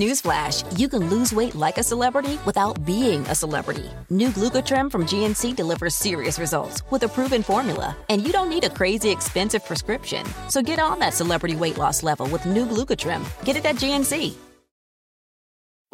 Newsflash, you can lose weight like a celebrity without being a celebrity. New Glucotrim from GNC delivers serious results with a proven formula, and you don't need a crazy expensive prescription. So get on that celebrity weight loss level with new Glucotrim. Get it at GNC.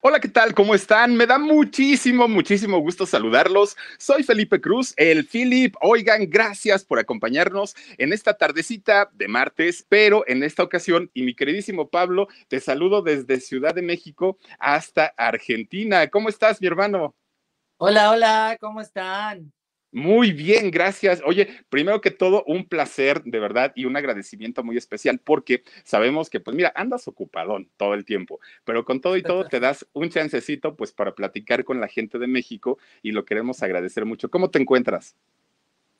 Hola, ¿qué tal? ¿Cómo están? Me da muchísimo, muchísimo gusto saludarlos. Soy Felipe Cruz, el Philip. Oigan, gracias por acompañarnos en esta tardecita de martes, pero en esta ocasión, y mi queridísimo Pablo, te saludo desde Ciudad de México hasta Argentina. ¿Cómo estás, mi hermano? Hola, hola, ¿cómo están? Muy bien, gracias. Oye, primero que todo, un placer de verdad y un agradecimiento muy especial porque sabemos que, pues mira, andas ocupadón todo el tiempo, pero con todo y todo te das un chancecito pues para platicar con la gente de México y lo queremos agradecer mucho. ¿Cómo te encuentras?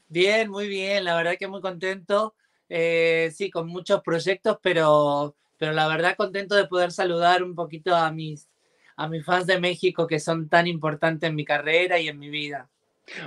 Bien, muy bien, la verdad que muy contento. Eh, sí, con muchos proyectos, pero, pero la verdad contento de poder saludar un poquito a mis, a mis fans de México que son tan importantes en mi carrera y en mi vida.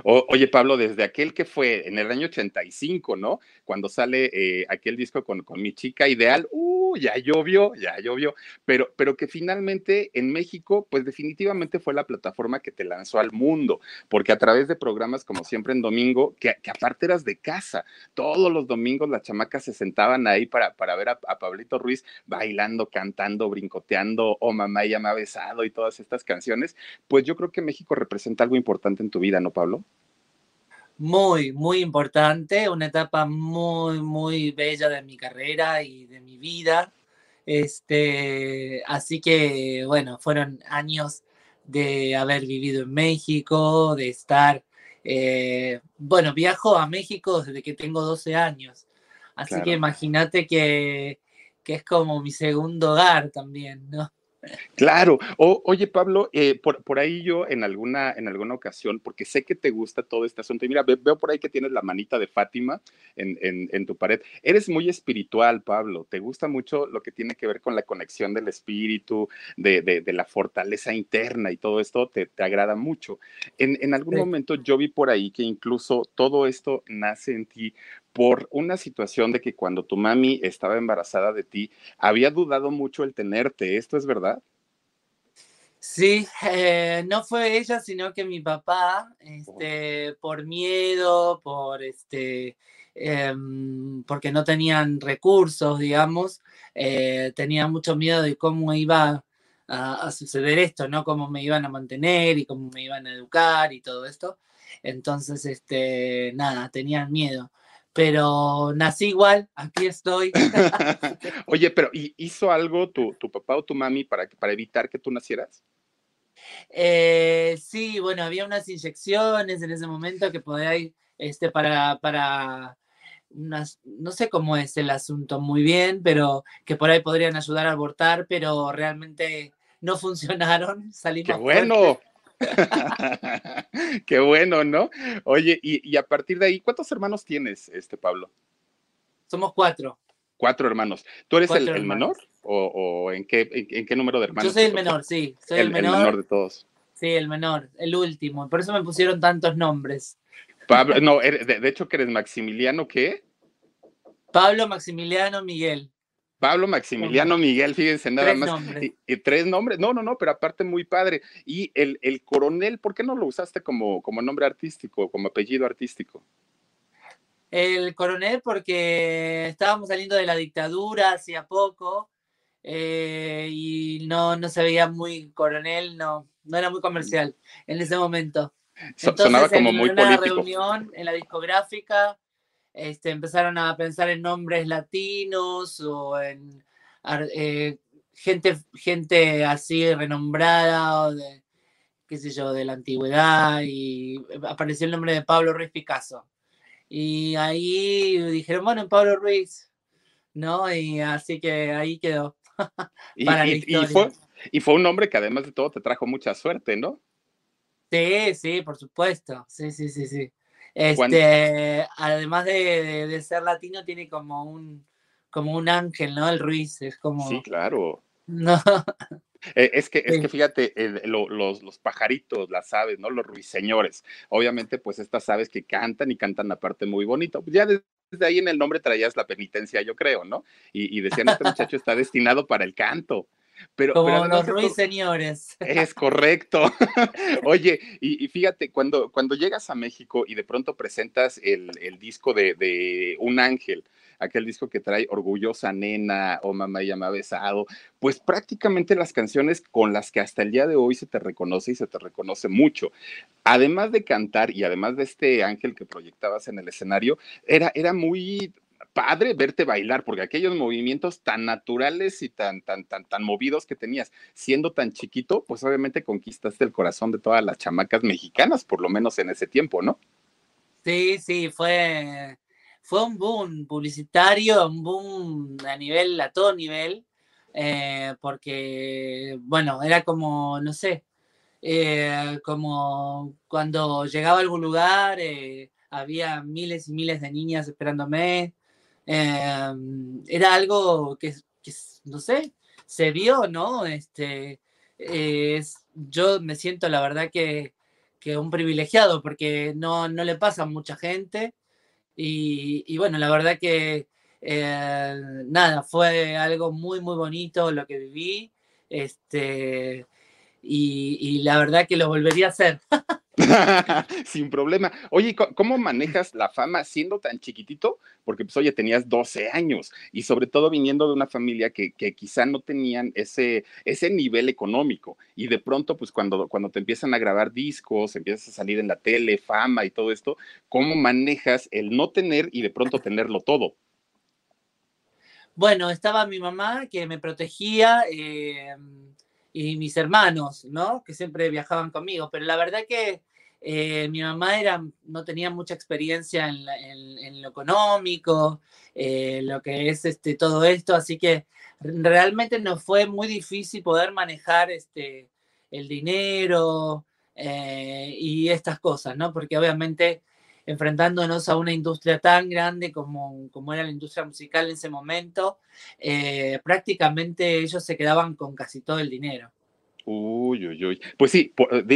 Oye, Pablo, desde aquel que fue en el año 85, ¿no? Cuando sale eh, aquel disco con, con, mi chica ideal, uh, ya llovió, ya llovió, pero, pero que finalmente en México, pues definitivamente fue la plataforma que te lanzó al mundo, porque a través de programas como siempre en domingo, que, que aparte eras de casa, todos los domingos las chamacas se sentaban ahí para, para ver a, a Pablito Ruiz bailando, cantando, brincoteando, oh mamá, ella me besado y todas estas canciones, pues yo creo que México representa algo importante en tu vida, ¿no, Pablo? Muy, muy importante, una etapa muy, muy bella de mi carrera y de mi vida. Este, así que, bueno, fueron años de haber vivido en México, de estar, eh, bueno, viajo a México desde que tengo 12 años. Así claro. que imagínate que, que es como mi segundo hogar también, ¿no? Claro. O, oye, Pablo, eh, por, por, ahí yo en alguna, en alguna ocasión, porque sé que te gusta todo este asunto, y mira, veo por ahí que tienes la manita de Fátima en, en, en, tu pared. Eres muy espiritual, Pablo. Te gusta mucho lo que tiene que ver con la conexión del espíritu, de, de, de la fortaleza interna y todo esto te, te agrada mucho. En, en algún sí. momento yo vi por ahí que incluso todo esto nace en ti por una situación de que cuando tu mami estaba embarazada de ti, había dudado mucho el tenerte. ¿Esto es verdad? Sí, eh, no fue ella, sino que mi papá, este, por miedo, por este, eh, porque no tenían recursos, digamos, eh, tenía mucho miedo de cómo iba a, a, suceder esto, ¿no? Cómo me iban a mantener y cómo me iban a educar y todo esto. Entonces, este, nada, tenían miedo pero nací igual, aquí estoy. Oye, pero ¿hizo algo tu, tu, papá o tu mami para, para evitar que tú nacieras? Eh, sí, bueno, había unas inyecciones en ese momento que podía ir este, para, para unas, no sé cómo es el asunto muy bien, pero que por ahí podrían ayudar a abortar, pero realmente no funcionaron. Salimos ¡Qué bueno! Fuertes. Qué bueno, ¿no? Oye, y, y, a partir de ahí, ¿cuántos hermanos tienes, este Pablo? Somos cuatro. Cuatro hermanos. ¿Tú eres el, el, menor? ¿O, o en, qué, en, en, qué número de hermanos? Yo soy el menor, sí. Soy el, el, menor. menor de todos. Sí, el menor, el último. Por eso me pusieron tantos nombres. Pablo, no, de, de hecho que eres Maximiliano, ¿qué? Pablo, Maximiliano, Miguel. Pablo Maximiliano Miguel, fíjense nada tres más. Nombres. Y, y, tres nombres, no, no, no, pero aparte muy padre. Y el, el, coronel, ¿por qué no lo usaste como, como nombre artístico, como apellido artístico? El coronel porque estábamos saliendo de la dictadura hacía poco eh, y no, no se veía muy coronel, no, no era muy comercial en ese momento. Entonces, Sonaba como en muy una político. reunión en la discográfica este, empezaron a pensar en nombres latinos o en eh, gente, gente así renombrada o de, qué sé yo, de la antigüedad y apareció el nombre de Pablo Ruiz Picasso. Y ahí dijeron, bueno, Pablo Ruiz, ¿no? Y así que ahí quedó. Y, para y- y historia. fue, y fue un hombre que además de todo te trajo mucha suerte, ¿no? Sí, sí, por supuesto. Sí, sí, sí, sí. Este, además de, de- de ser latino, tiene como un, como un ángel, ¿no? El Ruiz, es como. Sí, claro. No, Eh, es que, es que fíjate, el- los, los pajaritos, las aves, ¿no? Los ruiseñores. Obviamente, pues estas aves que cantan y cantan aparte muy bonito. Ya desde ahí en el nombre traías la penitencia, yo creo, ¿no? Y, y decían, este muchacho está destinado para el canto. Pero, como pero los ruiseñores. Es correcto. Oye, y, y fíjate, cuando, cuando llegas a México y de pronto presentas el, el disco de, de Un Ángel, aquel disco que trae Orgullosa Nena o Mamá ya me ha besado, pues prácticamente las canciones con las que hasta el día de hoy se te reconoce y se te reconoce mucho. Además de cantar y además de este ángel que proyectabas en el escenario, era, era muy padre verte bailar, porque aquellos movimientos tan naturales y tan, tan, tan, tan movidos que tenías, siendo tan chiquito, pues obviamente conquistaste el corazón de todas las chamacas mexicanas, por lo menos en ese tiempo, ¿no? Sí, sí, fue, fue un boom publicitario, un boom a nivel, a todo nivel, eh, porque, bueno, era como, no sé, eh, como cuando llegaba a algún lugar, eh, había miles y miles de niñas esperándome. Eh, era algo que, no sé, se vio, ¿no? Este, es, yo me siento, la verdad, que, que un privilegiado, porque no, no le pasa a mucha gente. Y, y bueno, la verdad que eh, nada, fue algo muy, muy bonito lo que viví. Este, y, y la verdad que lo volvería a hacer. Sin problema. Oye, ¿co- ¿cómo manejas la fama siendo tan chiquitito? Porque, pues, oye, tenías 12 años y sobre todo viniendo de una familia que, que quizá no tenían ese, ese nivel económico. Y de pronto, pues, cuando, cuando te empiezan a grabar discos, empiezas a salir en la tele, fama y todo esto, ¿cómo manejas el no tener y de pronto tenerlo todo? Bueno, estaba mi mamá que me protegía eh, y mis hermanos, ¿no? Que siempre viajaban conmigo, pero la verdad que eh, mi mamá era, no tenía mucha experiencia en, lo económico, eh, lo que es este, todo esto, así que realmente nos fue muy difícil poder manejar este, el dinero eh, y estas cosas, ¿no? Porque obviamente enfrentándonos a una industria tan grande como, como era la industria musical en ese momento, eh, prácticamente ellos se quedaban con casi todo el dinero. Uy, uy, uy. Pues sí,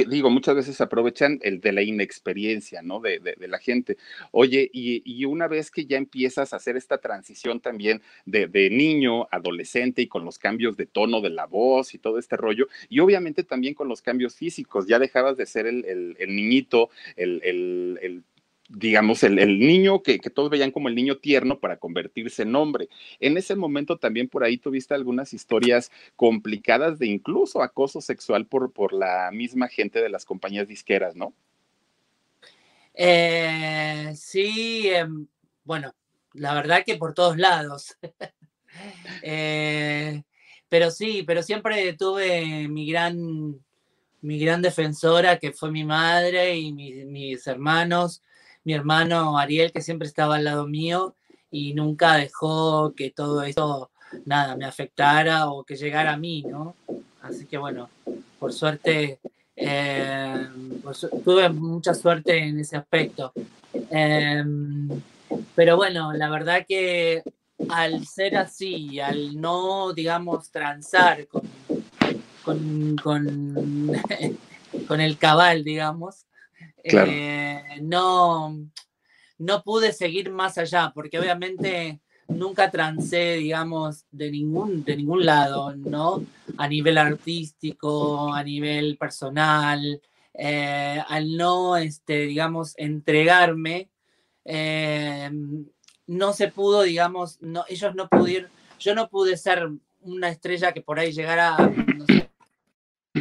digo, muchas veces aprovechan el de la inexperiencia, ¿no? De, de- de la gente. Oye, y, y una vez que ya empiezas a hacer esta transición también de, niño, adolescente y con los cambios de tono de la voz y todo este rollo, y obviamente también con los cambios físicos, ya dejabas de ser el, el- el niñito, el- el, digamos, el, el niño que, que todos veían como el niño tierno para convertirse en hombre. En ese momento también por ahí tuviste algunas historias complicadas de incluso acoso sexual por, por la misma gente de las compañías disqueras, ¿no? Eh, sí, em, bueno, la verdad que por todos lados. Eh, pero sí, pero siempre tuve mi gran, mi gran defensora, que fue mi madre y mi- mis hermanos, mi hermano Ariel, que siempre estaba al lado mío y nunca dejó que todo eso, nada, me afectara o que llegara a mí, ¿no? Así que bueno, por suerte, eh, tuve mucha suerte en ese aspecto. Em, pero bueno, la verdad que al ser así, al no, digamos, transar con, con, con el cabal, digamos, Eh, no, no pude seguir más allá, porque obviamente nunca transé, digamos, de ningún, de ningún lado, ¿no? A nivel artístico, a nivel personal, eh, al no, este, digamos, entregarme, eh, no se pudo, digamos, no, ellos no pudieron, yo no pude ser una estrella que por ahí llegara, no sé,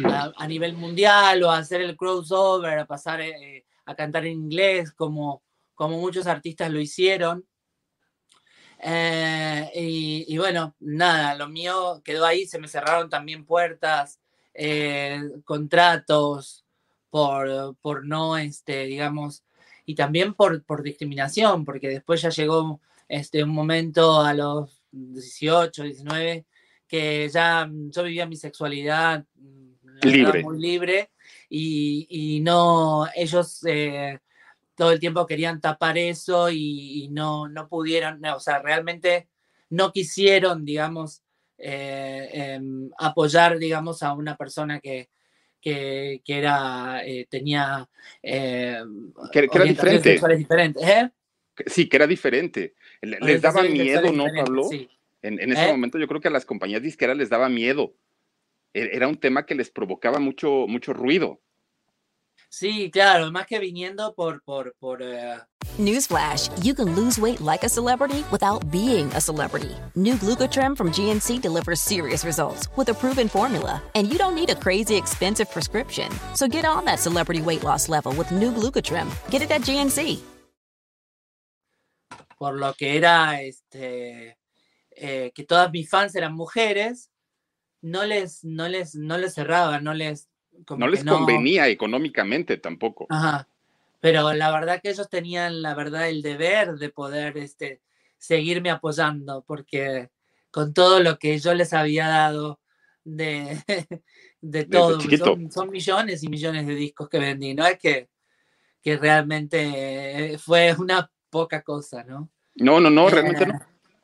a, nivel mundial o a hacer el crossover, a pasar eh, a cantar en inglés, como, como muchos artistas lo hicieron. Eh, y, bueno, nada, lo mío quedó ahí, se me cerraron también puertas, eh, contratos por, por no, este, digamos, y también por, por discriminación, porque después ya llegó este, un momento a los 18, 19, que ya yo vivía mi sexualidad libre. muy libre y, no, ellos eh, todo el tiempo querían tapar eso y, no, no pudieron, o sea, realmente no quisieron, digamos, eh, em, apoyar, digamos, a una persona que, que, era, eh, tenía... que, era diferente. diferentes. Sí, que era diferente. Les daba miedo, ¿no, Pablo? En, ese ¿Eh? momento yo creo que a las compañías disqueras les daba miedo. E, era un tema que les provocaba mucho, mucho ruido. Sí, claro, más que viniendo por... por, por uh... Newsflash, you can lose weight like a celebrity without being a celebrity. New Glucotrem from GNC delivers serious results with a proven formula. And you don't need a crazy expensive prescription. So get on that celebrity weight loss level with new Glucotrem. Get it at GNC. Por lo que era este eh, que todas mis fans eran mujeres, no les, no les, no les cerraba, no les... no les convenía económicamente tampoco. Ajá. Pero la verdad que ellos tenían, la verdad, el deber de poder este, seguirme apoyando, porque con todo lo que yo les había dado de, de todo, son, millones y millones de discos que vendí, no es que, que realmente fue una poca cosa, ¿no? No, no, no, realmente no.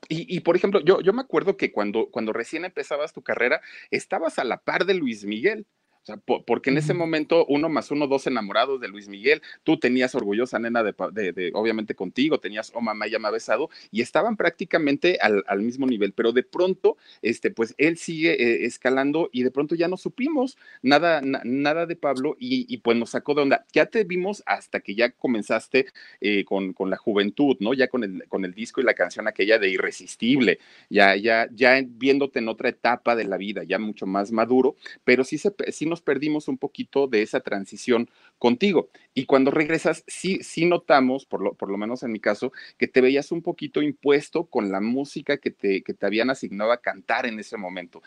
Y, por ejemplo, yo, yo me acuerdo que cuando, cuando recién empezabas tu carrera, estabas a la par de Luis Miguel. O sea, porque en ese momento uno más uno, dos enamorados de Luis Miguel, tú tenías orgullosa nena de, obviamente contigo, tenías Oh Mamá ya me ha besado y estaban prácticamente al, mismo nivel, pero de pronto, este, pues él sigue eh, escalando y de pronto ya no supimos nada, nada de Pablo y, pues nos sacó de onda. Ya te vimos hasta que ya comenzaste eh, con, con, la juventud, ¿no? Ya con el, con el disco y la canción aquella de Irresistible, ya, ya, ya viéndote en otra etapa de la vida, ya mucho más maduro, pero sí, se, sí nos perdimos un poquito de esa transición contigo. Y cuando regresas, sí, sí notamos, por lo, por lo menos en mi caso, que te veías un poquito impuesto con la música que te, que te habían asignado a cantar en ese momento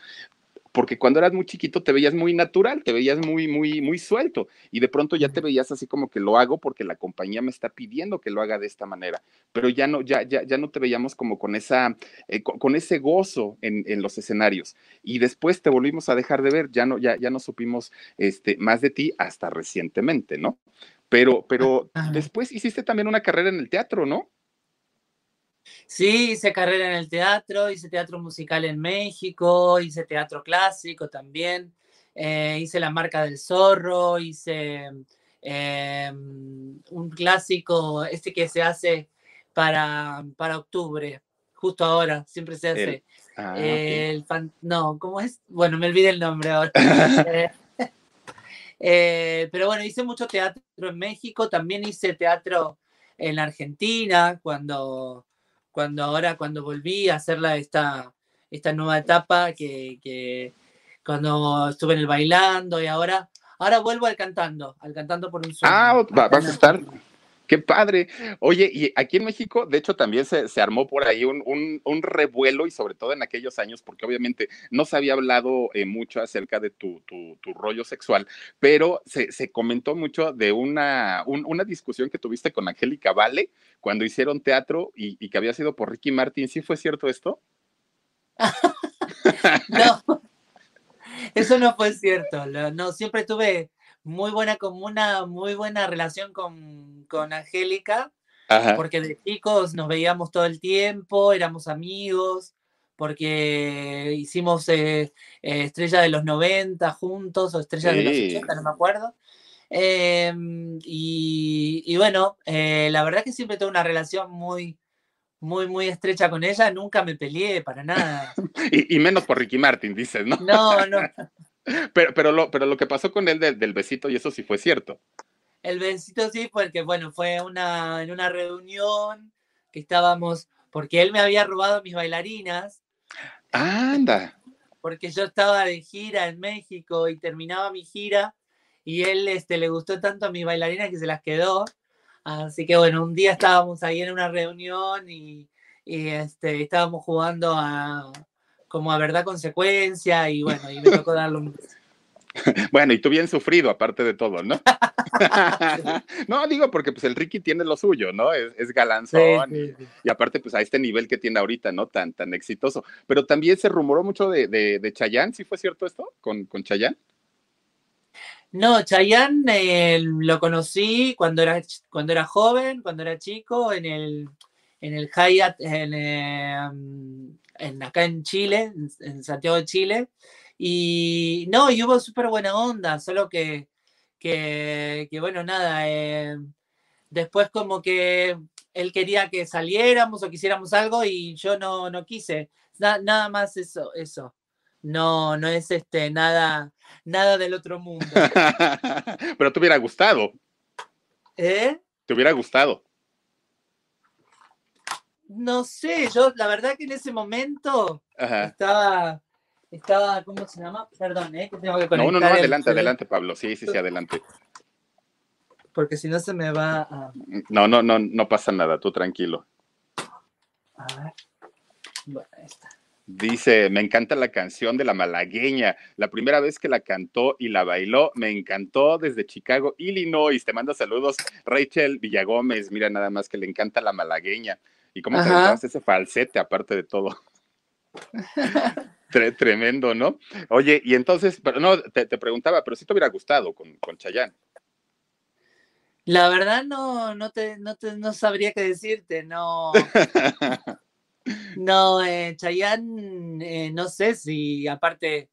porque cuando eras muy chiquito te veías muy natural, te veías muy, muy, muy suelto y de pronto ya te veías así como que lo hago porque la compañía me está pidiendo que lo haga de esta manera, pero ya no, ya, ya, ya no te veíamos como con esa, eh, con, ese gozo en, en, los escenarios y después te volvimos a dejar de ver, ya no, ya, ya no supimos este, más de ti hasta recientemente, ¿no? Pero, pero después hiciste también una carrera en el teatro, ¿no? Sí, hice carrera en el teatro, hice teatro musical en México, hice teatro clásico también, eh, hice La Marca del Zorro, hice em, un clásico, este que se hace para, para octubre, justo ahora, siempre se hace. Ah, el, no, ¿cómo es? Bueno, me olvidé el nombre ahora. Eh, pero bueno, hice mucho teatro en México, también hice teatro en Argentina, cuando cuando ahora, cuando volví a hacer esta, esta nueva etapa, que, cuando estuve en el bailando y ahora, ahora vuelvo al cantando, al cantando por un sueño. Ah, vas a estar. Qué padre. Oye, y aquí en México, de hecho, también se, armó por ahí un, un, revuelo y sobre todo en aquellos años, porque obviamente no se había hablado eh, mucho acerca de tu, tu, rollo sexual, pero se, se comentó mucho de una, una discusión que tuviste con Angélica Vale cuando hicieron teatro y, y, que había sido por Ricky Martin. ¿Sí fue cierto esto? no, eso no fue cierto. No, siempre tuve muy buena, como una muy buena relación con, con Angélica, porque de chicos nos veíamos todo el tiempo, éramos amigos, porque hicimos eh, eh, Estrella de los 90 juntos, o Estrella de los 80, no me acuerdo. Em, y, bueno, eh, la verdad que siempre tuve una relación muy, muy, muy estrecha con ella, nunca me peleé para nada. y, y, menos por Ricky Martin, dices, ¿no? No, no. Pero, pero, lo, pero lo que pasó con él del, besito, y eso sí fue cierto. El besito sí, porque bueno, fue una, en una reunión que estábamos, porque él me había robado mis bailarinas. Anda. Porque yo estaba de gira en México y terminaba mi gira y él este, le gustó tanto a mis bailarinas que se las quedó. Así que bueno, un día estábamos ahí en una reunión y, y este, estábamos jugando a, como a verdad consecuencia y bueno, y me tocó darle un bueno, y tú bien sufrido, aparte de todo, ¿no? no, digo porque pues el Ricky tiene lo suyo, ¿no? Es, es galanzón Sí, sí, sí. y aparte pues a este nivel que tiene ahorita, ¿no? Tan, tan exitoso. Pero también se rumoró mucho de, de, de Chayanne, ¿sí fue cierto esto? ¿Con, con Chayanne? No, Chayanne eh, lo conocí cuando era, cuando era joven, cuando era chico, en el, en el Hyatt, en, eh, en- acá en Chile, en, en Santiago de Chile. Y no, y hubo súper buena onda, solo que, que, que, bueno, nada, eh, después como que él quería que saliéramos o quisiéramos algo y yo no, no quise. Na- nada más eso, eso. No, no es este, nada, nada del otro mundo. Pero te hubiera gustado, ¿Eh? te hubiera gustado. No sé, yo la verdad que en ese momento Ajá. estaba, estaba, ¿cómo se llama? Perdón, ¿eh? Que tengo que No, no, no, conectar el adelante, adelante, Pablo. Sí, sí, sí, adelante. Porque si no se me va a... No, no, no, no pasa nada, tú tranquilo. a ver. Bueno, ahí está. Dice, me encanta la canción de la malagueña. La primera vez que la cantó y la bailó, me encantó desde Chicago, Illinois. Te manda saludos Rachel Villagómez. Mira nada más que le encanta la malagueña. Y cómo te aventabas ese falsete, aparte de todo. Tre- tremendo, ¿no? Oye, y entonces, pero no, te, te preguntaba, pero si te hubiera gustado con, con Chayanne. La verdad no, no, te, no, te, no sabría qué decirte, no. No, eh, Chayanne, eh, no sé si aparte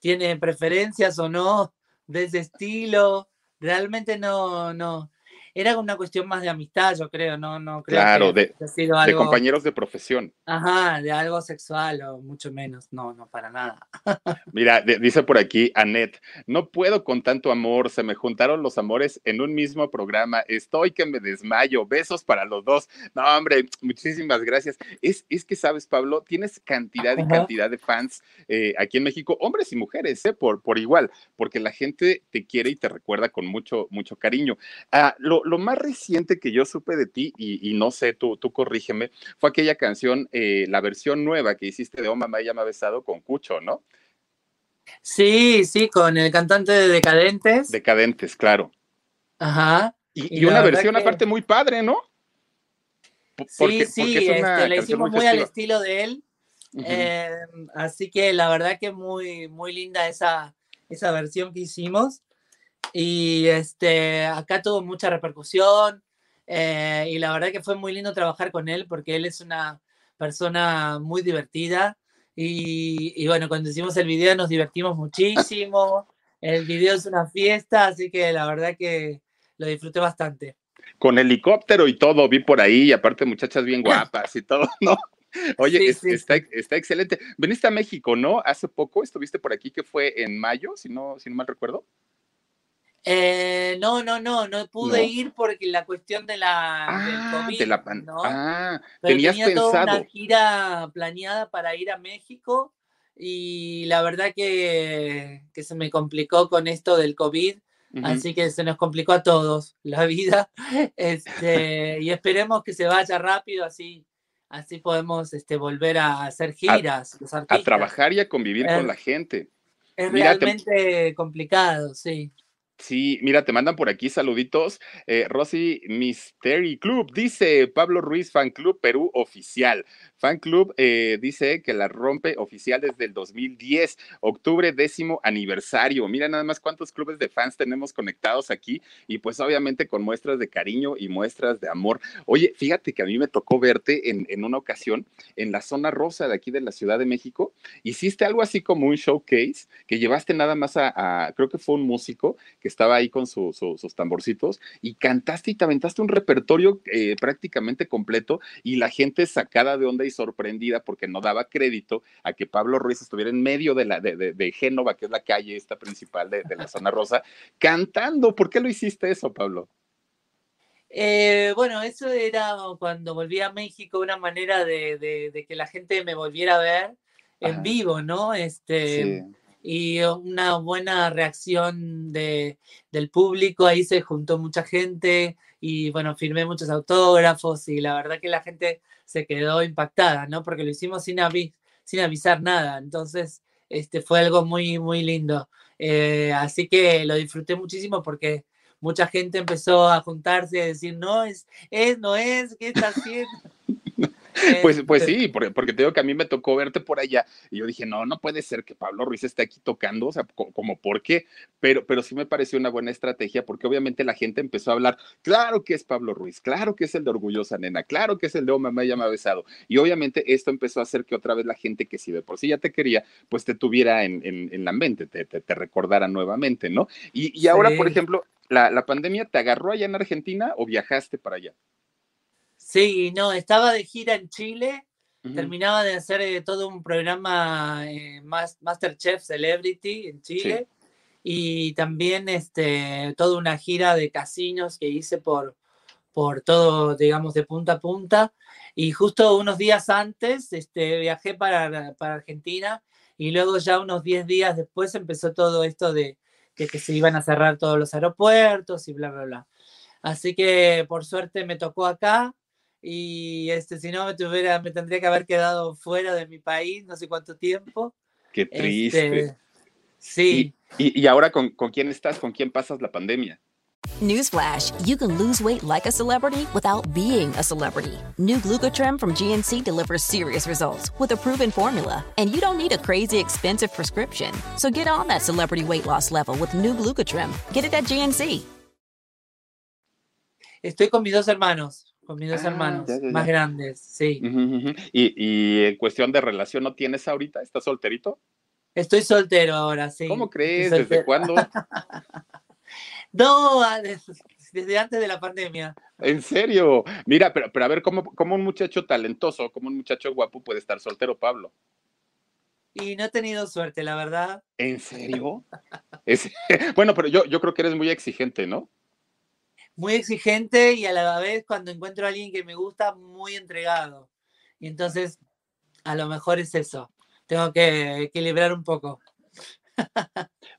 tiene preferencias o no de ese estilo. Realmente no, no. Era una cuestión más de amistad, yo creo, no, no creo Claro, que de- haya sido De algo, compañeros de profesión. ajá, de algo sexual o mucho menos. No, no, para nada. Mira, de- dice por aquí Anet, no puedo con tanto amor, se me juntaron los amores en un mismo programa, estoy que me desmayo, besos para los dos. No, hombre, muchísimas gracias. Es, es que, sabes, Pablo, tienes cantidad y Ajá. cantidad de fans eh, aquí en México, hombres y mujeres, eh, por, por igual, porque la gente te quiere y te recuerda con mucho, mucho cariño. Ah, lo, lo más reciente que yo supe de ti, y, y no sé, tú, tú corrígeme, fue aquella canción, eh, la versión nueva que hiciste de Oh Mamá Ya Me ha Besado con Cucho, ¿no? Sí, sí, con el cantante de Decadentes. Decadentes, claro. Ajá. Y, Y y la una versión que- aparte muy padre, ¿no? P- Porque, sí, sí, porque es una este, la hicimos muy al estilo de él. Eh, así que la verdad que muy, muy linda esa, esa versión que hicimos. Y este, acá tuvo mucha repercusión. eh, y la verdad que fue muy lindo trabajar con él porque él es una persona muy divertida. Y, y bueno, cuando hicimos el video nos divertimos muchísimo. El video es una fiesta, así que la verdad que lo disfruté bastante. Con helicóptero y todo, vi por ahí, y aparte muchachas bien guapas y todo, ¿no? Oye, Sí, es- sí, está, sí. está excelente. Veniste a México, ¿no? Hace poco estuviste por aquí, que fue en mayo, si no, si no mal recuerdo. Eh, no, no, no, no pude ¿No? ir porque la cuestión de la, Ah, del COVID, de la pan- ¿no? Ah, Pero tenías tenía toda pensado. una gira planeada para ir a México y la verdad que, que se me complicó con esto del COVID, así que se nos complicó a todos la vida. Este, y esperemos que se vaya rápido, así, así podemos este, volver a hacer giras. los A trabajar y a convivir con la gente. Es mira, te- realmente complicado, sí. Sí, mira, te mandan por aquí saluditos. Eh, Rosy Mystery Club dice Pablo Ruiz Fan Club Perú oficial. Fan Club eh, dice que la rompe oficial desde el 2010, octubre décimo aniversario. Mira nada más cuántos clubes de fans tenemos conectados aquí y pues obviamente con muestras de cariño y muestras de amor. Oye, fíjate que a mí me tocó verte en, en una ocasión en la zona rosa de aquí de la Ciudad de México. Hiciste algo así como un showcase que llevaste nada más a, creo que fue un músico que estaba ahí con su- su- sus tamborcitos y cantaste y te aventaste un repertorio eh, prácticamente completo y la gente sacada de onda y sorprendida porque no daba crédito a que Pablo Ruiz estuviera en medio de, la, de, de- de Génova, que es la calle esta principal de, de la zona rosa, cantando. ¿Por qué lo hiciste eso, Pablo? Eh, bueno, eso era cuando volví a México, una manera de, de- de que la gente me volviera a ver en Ajá. vivo, ¿no? Este, y una buena reacción de, del público, ahí se juntó mucha gente y bueno, firmé muchos autógrafos y la verdad que la gente se quedó impactada, ¿no? Porque lo hicimos sin, avi- sin avisar nada, entonces este, fue algo muy, muy lindo. Eh, así que lo disfruté muchísimo porque mucha gente empezó a juntarse y decir, no, es, es, no es, ¿qué está haciendo? Pues, pues Este, sí, porque, te digo que a mí me tocó verte por allá y yo dije, no, no puede ser que Pablo Ruiz esté aquí tocando, o sea, co- como por qué, pero, pero sí me pareció una buena estrategia porque obviamente la gente empezó a hablar, claro que es Pablo Ruiz, claro que es el de Orgullosa Nena, claro que es el de Oh Mamá ya me ha besado y obviamente esto empezó a hacer que otra vez la gente que si de por sí ya te quería, pues te tuviera en, en- en la mente, te, te, te recordara nuevamente, ¿no? Y, y ahora, por ejemplo, la, la pandemia te agarró allá en Argentina o viajaste para allá? Sí, no, estaba de gira en Chile, terminaba de hacer eh, todo un programa eh, Mas- Masterchef Celebrity en Chile y también este, toda una gira de casinos que hice por, por todo, digamos, de punta a punta. Y justo unos días antes este, viajé para, para Argentina y luego ya unos 10 días después empezó todo esto de, de que se iban a cerrar todos los aeropuertos y bla, bla, bla. Así que por suerte me tocó acá y este, si no me, tuviera, me tendría que haber quedado fuera de mi país no sé cuánto tiempo. Qué triste. Este, sí. ¿Y, y ahora con, con quién estás? ¿Con quién pasas la pandemia? Newsflash, you can lose weight like a celebrity without being a celebrity. New Glucotrim from GNC delivers serious results with a proven formula. And you don't need a crazy expensive prescription. So get on that celebrity weight loss level with new Glucotrim. Get it at GNC. Estoy con mis dos hermanos, con mis dos Ah, hermanos ya, ya, más grandes, sí. ¿Y, y en cuestión de relación no tienes ahorita? ¿Estás solterito? Estoy soltero ahora, sí. ¿Cómo crees? ¿Desde cuándo? No, ah, des- desde antes de la pandemia. En serio. Mira, pero, pero a ver, ¿cómo, ¿cómo un muchacho talentoso, como un muchacho guapo puede estar soltero, Pablo? Y no he tenido suerte, la verdad. ¿En serio? Es- bueno, pero yo, yo creo que eres muy exigente, ¿no? Muy exigente y a la vez cuando encuentro a alguien que me gusta, muy entregado. Y entonces, a lo mejor es eso. Tengo que equilibrar un poco.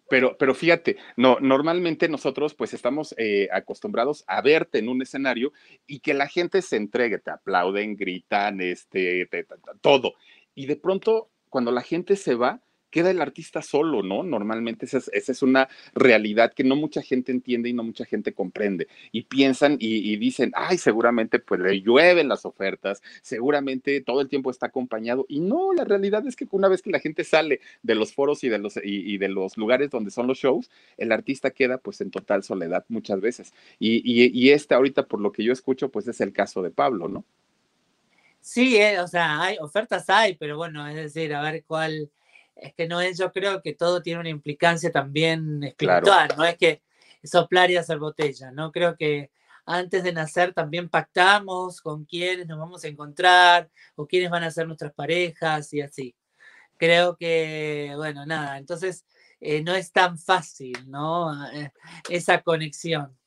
Pero, pero fíjate, no, normalmente nosotros pues estamos eh, acostumbrados a verte en un escenario y que la gente se entregue, te aplauden, gritan, este, te- te- te- todo. Y de pronto, cuando la gente se va, queda el artista solo, ¿no? Normalmente esa es, una realidad que no mucha gente entiende y no mucha gente comprende. Y piensan y, dicen, ay, seguramente pues le llueven las ofertas, seguramente todo el tiempo está acompañado. Y no, la realidad es que una vez que la gente sale de los foros y de los, y, de los lugares donde son los shows, el artista queda pues en total soledad muchas veces. Y, y, y este ahorita, por lo que yo escucho, pues es el caso de Pablo, ¿no? Sí, eh, o sea, hay ofertas hay, pero bueno, es decir, a ver cuál. Es que no es, yo creo que todo tiene una implicancia también espiritual, no es que soplar y hacer botella, ¿no? Creo que antes de nacer también pactamos con quiénes nos vamos a encontrar o quiénes van a ser nuestras parejas y así. Creo que, bueno, nada, entonces eh, no es tan fácil, ¿no? Eh, Esa conexión.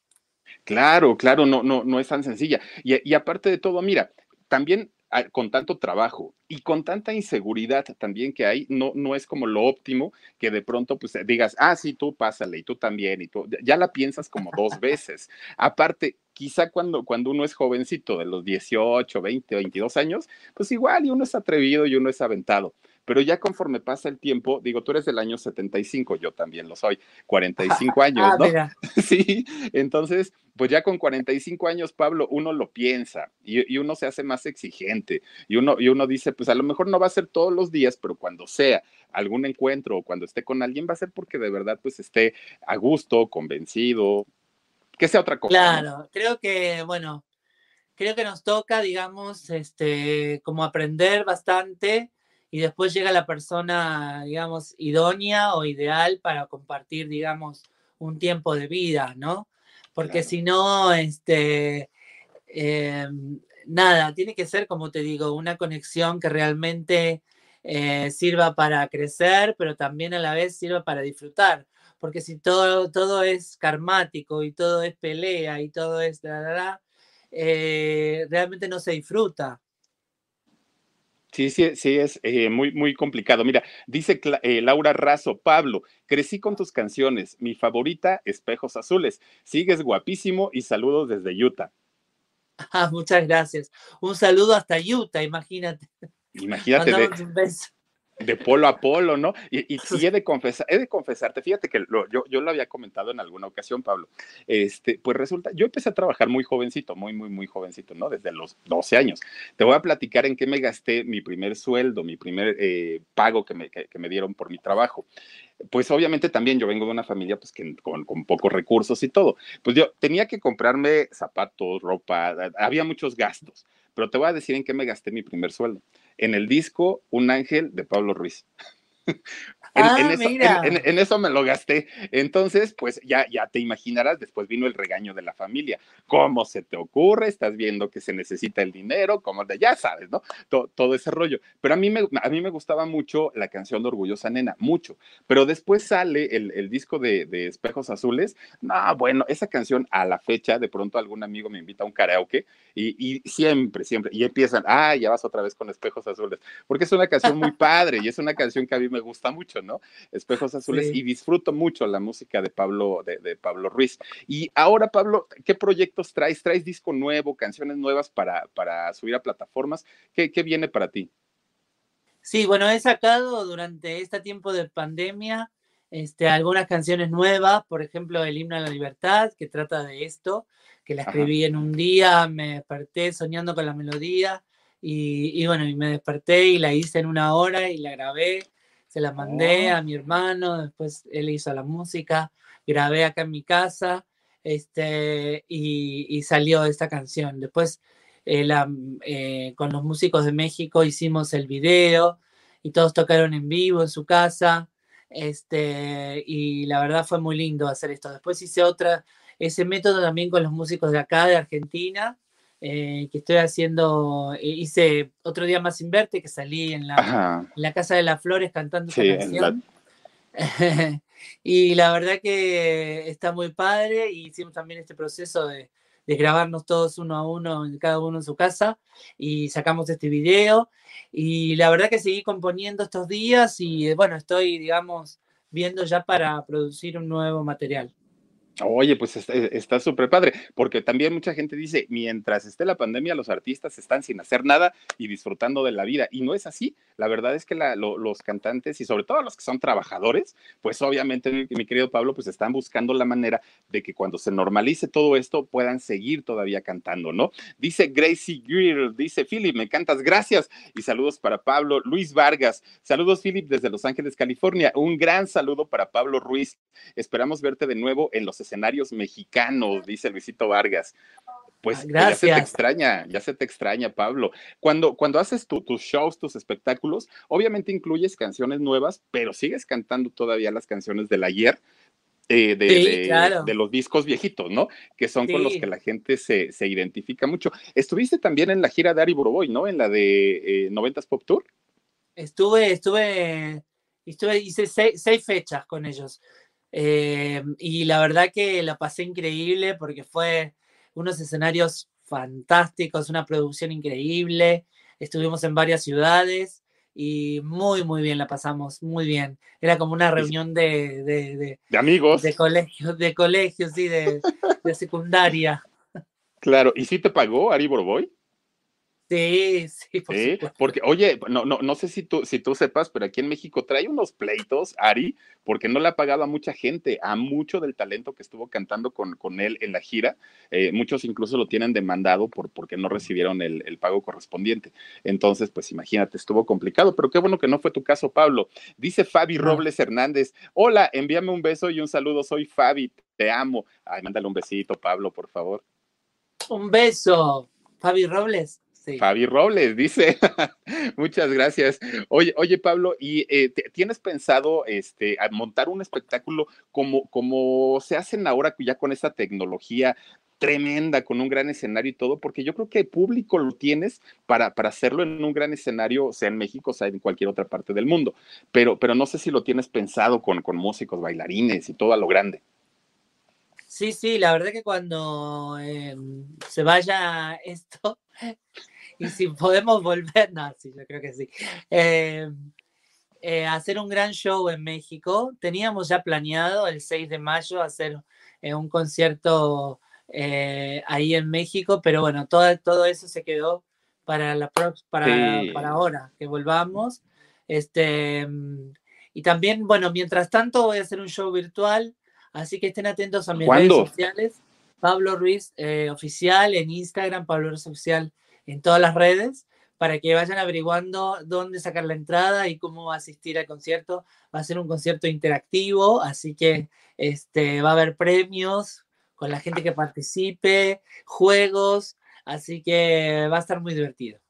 Claro, claro, no, no, no es tan sencilla. Y, y aparte de todo, mira, también con tanto trabajo y con tanta inseguridad también que hay, no, no es como lo óptimo que de pronto pues digas, ah, sí, tú pásale y tú también y tú, ya la piensas como dos veces. Aparte, quizá cuando, cuando uno es jovencito de los 18, 20, 22 años, pues igual y uno es atrevido y uno es aventado. Pero ya conforme pasa el tiempo, digo, tú eres del año 75, yo también lo soy, 45 años, Ah, ¿no? mira, Sí, entonces, pues ya con 45 años, Pablo, uno lo piensa y, y uno se hace más exigente y uno, y uno dice, pues a lo mejor no va a ser todos los días, pero cuando sea algún encuentro o cuando esté con alguien, va a ser porque de verdad pues esté a gusto, convencido, que sea otra cosa. ¿no? Claro, creo que, bueno, creo que nos toca, digamos, este, como aprender bastante y después llega la persona, digamos, idónea o ideal para compartir, digamos, un tiempo de vida, ¿no? Porque Claro. si no, este, eh, nada, tiene que ser, como te digo, una conexión que realmente eh, sirva para crecer, pero también a la vez sirva para disfrutar. Porque si todo, todo es karmático y todo es pelea y todo es la, eh, realmente no se disfruta. Sí, sí, sí, es eh, muy, muy complicado. Mira, dice eh, Laura Razo, Pablo, crecí con tus canciones. Mi favorita, Espejos Azules. Sigues guapísimo y saludos desde Utah. Ah, muchas gracias. Un saludo hasta Utah, imagínate. Imagínate, de, un beso. De polo a polo, ¿no? Y, y, he, de confesar, he de confesarte, fíjate que yo, yo lo había comentado en alguna ocasión, Pablo, este, pues resulta, yo empecé a trabajar muy jovencito, muy, muy, muy jovencito, ¿no? Desde los 12 años. Te voy a platicar en qué me gasté mi primer sueldo, mi primer eh, pago que me, que, me dieron por mi trabajo pues obviamente también yo vengo de una familia pues que con, con, pocos recursos y todo. Pues yo tenía que comprarme zapatos, ropa, había muchos gastos, pero te voy a decir en qué me gasté mi primer sueldo en el disco Un Ángel de Pablo Ruiz. Ah, en, eso, me lo gasté. Entonces, pues ya, ya te imaginarás, después vino el regaño de la familia. ¿Cómo se te ocurre? Estás viendo que se necesita el dinero, como de, ya sabes, ¿no? Todo, ese rollo. Pero a mí, me, a mí me gustaba mucho la canción de Orgullosa Nena, mucho. Pero después sale el, disco de, Espejos Azules. No, bueno, esa canción a la fecha, de pronto algún amigo me invita a un karaoke y, y siempre, siempre, y empiezan, ah, ya vas otra vez con Espejos Azules, porque es una canción muy padre y es una canción que a mí me gusta mucho, ¿no? Espejos Azules, y disfruto mucho la música de Pablo, de, Pablo Ruiz. Y ahora, Pablo, ¿qué proyectos traes? ¿Traes disco nuevo, canciones nuevas para, para subir a plataformas? ¿Qué, ¿Qué viene para ti? Sí, bueno, he sacado durante este tiempo de pandemia este, algunas canciones nuevas, por ejemplo, el himno a la libertad, que trata de esto, que la escribí en un día, me desperté soñando con la melodía y, y, bueno, y me desperté y la hice en una hora y la grabé se la mandé oh. a mi hermano, después él hizo la música, grabé acá en mi casa este, y, salió esta canción. Después eh, la, eh, con los músicos de México hicimos el video y todos tocaron en vivo en su casa. Este, y la verdad fue muy lindo hacer esto. Después hice otra, ese método también con los músicos de acá, de Argentina, eh, que estoy haciendo, eh, hice otro día más inverte, que salí en la, la Casa de las Flores cantando esa canción. y la verdad que está muy padre y hicimos también este proceso de, de, grabarnos todos uno a uno, cada uno en su casa y sacamos este video y la verdad que seguí componiendo estos días y bueno, estoy digamos viendo ya para producir un nuevo material. Oye, pues está súper padre, porque también mucha gente dice, mientras esté la pandemia, los artistas están sin hacer nada y disfrutando de la vida. Y no es así. La verdad es que los cantantes y sobre todo los que son trabajadores, pues obviamente, mi, querido Pablo, pues están buscando la manera de que cuando se normalice todo esto puedan seguir todavía cantando, ¿no? Dice Gracie Greer, dice Philip, me encantas, gracias. Y saludos para Pablo. Luis Vargas, saludos Philip desde Los Ángeles, California. Un gran saludo para Pablo Ruiz. Esperamos verte de nuevo en los escenarios mexicanos, dice Luisito Vargas. Pues ya se te extraña, ya se te extraña, Pablo. Cuando, cuando haces tus shows, tus espectáculos, obviamente incluyes canciones nuevas, pero sigues cantando todavía las canciones del ayer. Eh, de, los discos viejitos, ¿no? Que son con los que la gente se, identifica mucho. Estuviste también en la gira de Ari Boroboy, ¿no? En la de 90s eh, Pop Tour. Estuve, estuve, estuve, hice seis fechas con ellos. Eh, y la verdad que la pasé increíble porque fue unos escenarios fantásticos, una producción increíble. Estuvimos en varias ciudades y muy, muy bien la pasamos, muy bien. Era como una reunión de, de, de, amigos. De colegios, de colegios, sí, de, secundaria. Claro, ¿y si te pagó Ari Borboy? Sí, sí, por Porque, oye, no, no, no sé si tú, si tú sepas, pero aquí en México trae unos pleitos, Ari, porque no le ha pagado a mucha gente, a mucho del talento que estuvo cantando con, con él en la gira. Eh, muchos incluso lo tienen demandado por, porque no recibieron el, el, pago correspondiente. Entonces, pues imagínate, estuvo complicado, pero qué bueno que no fue tu caso, Pablo. Dice Fabi Robles Hernández, hola, envíame un beso y un saludo, soy Fabi, te amo. Ay, mándale un besito, Pablo, por favor. Un beso, Fabi Robles. Fabi Robles dice, muchas gracias. Oye, oye Pablo, ¿y eh, tienes pensado este, montar un espectáculo como, como se hacen ahora ya con esta tecnología tremenda, con un gran escenario y todo? Porque yo creo que el público lo tienes para, para hacerlo en un gran escenario, sea en México, sea en cualquier otra parte del mundo. Pero, pero no sé si lo tienes pensado con, con músicos, bailarines y todo a lo grande. Sí, sí, la verdad que cuando em, se vaya esto, y si podemos volver, no, sí, yo creo que sí. Eh, eh, hacer un gran show en México. Teníamos ya planeado el 6 de mayo hacer eh, un concierto ahí en México, pero bueno, todo, todo eso se quedó para, la para, para ahora, que volvamos. Este, y también, bueno, mientras tanto voy a hacer un show virtual, así que estén atentos a mis redes sociales. Pablo Ruiz eh, Oficial en Instagram, Pablo Ruiz Oficial en todas las redes, para que vayan averiguando dónde sacar la entrada y cómo asistir al concierto. Va a ser un concierto interactivo, así que este, va a haber premios con la gente que participe, juegos, así que va a estar muy divertido.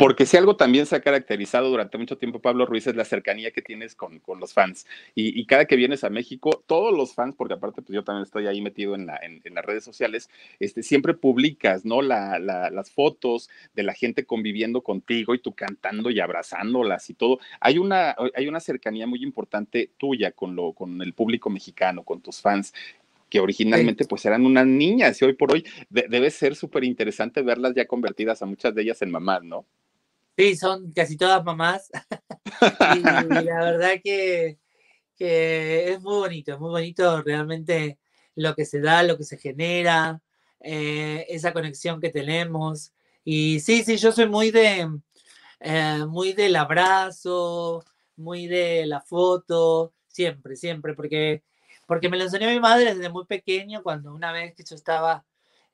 Porque si algo también se ha caracterizado durante mucho tiempo, Pablo Ruiz, es la cercanía que tienes con, los fans. Y, cada que vienes a México, todos los fans, porque aparte pues yo también estoy ahí metido en, la, en, las redes sociales, este, siempre publicas, ¿no? las fotos de la gente conviviendo contigo y tú cantando y abrazándolas y todo. Hay una, hay una cercanía muy importante tuya con, lo, con el público mexicano, con tus fans que originalmente pues eran unas niñas y hoy por hoy debe ser súper interesante verlas ya convertidas a muchas de ellas en mamás, ¿no? Sí, son casi todas mamás. y, la verdad que, es muy bonito, es muy bonito realmente lo que se da, lo que se genera, eh, esa conexión que tenemos. Y sí, sí, yo soy muy de eh, muy del abrazo, muy de la foto, siempre, siempre, porque, porque me lo enseñó mi madre desde muy pequeño, cuando una vez que yo estaba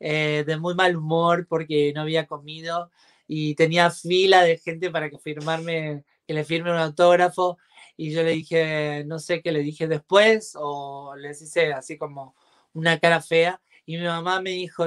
eh, de muy mal humor porque no había comido, y tenía fila de gente para que firmarme, que le firme un autógrafo y yo le dije, no sé qué le dije después o les hice así como una cara fea y mi mamá me dijo,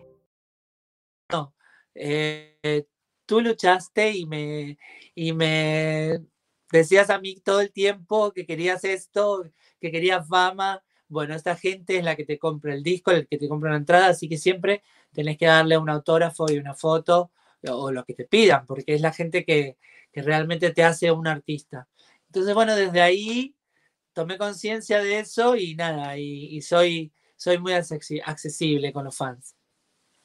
Eh, tú luchaste y me, y me decías a mí todo el tiempo que querías esto, que querías fama. Bueno, esta gente es la que te compra el disco, el que te compra la entrada, así que siempre tenés que darle un autógrafo y una foto o lo que te pidan, porque es la gente que, que realmente te hace un artista. Entonces, bueno, desde ahí tomé conciencia de eso y nada, y, y soy, soy muy accesible con los fans.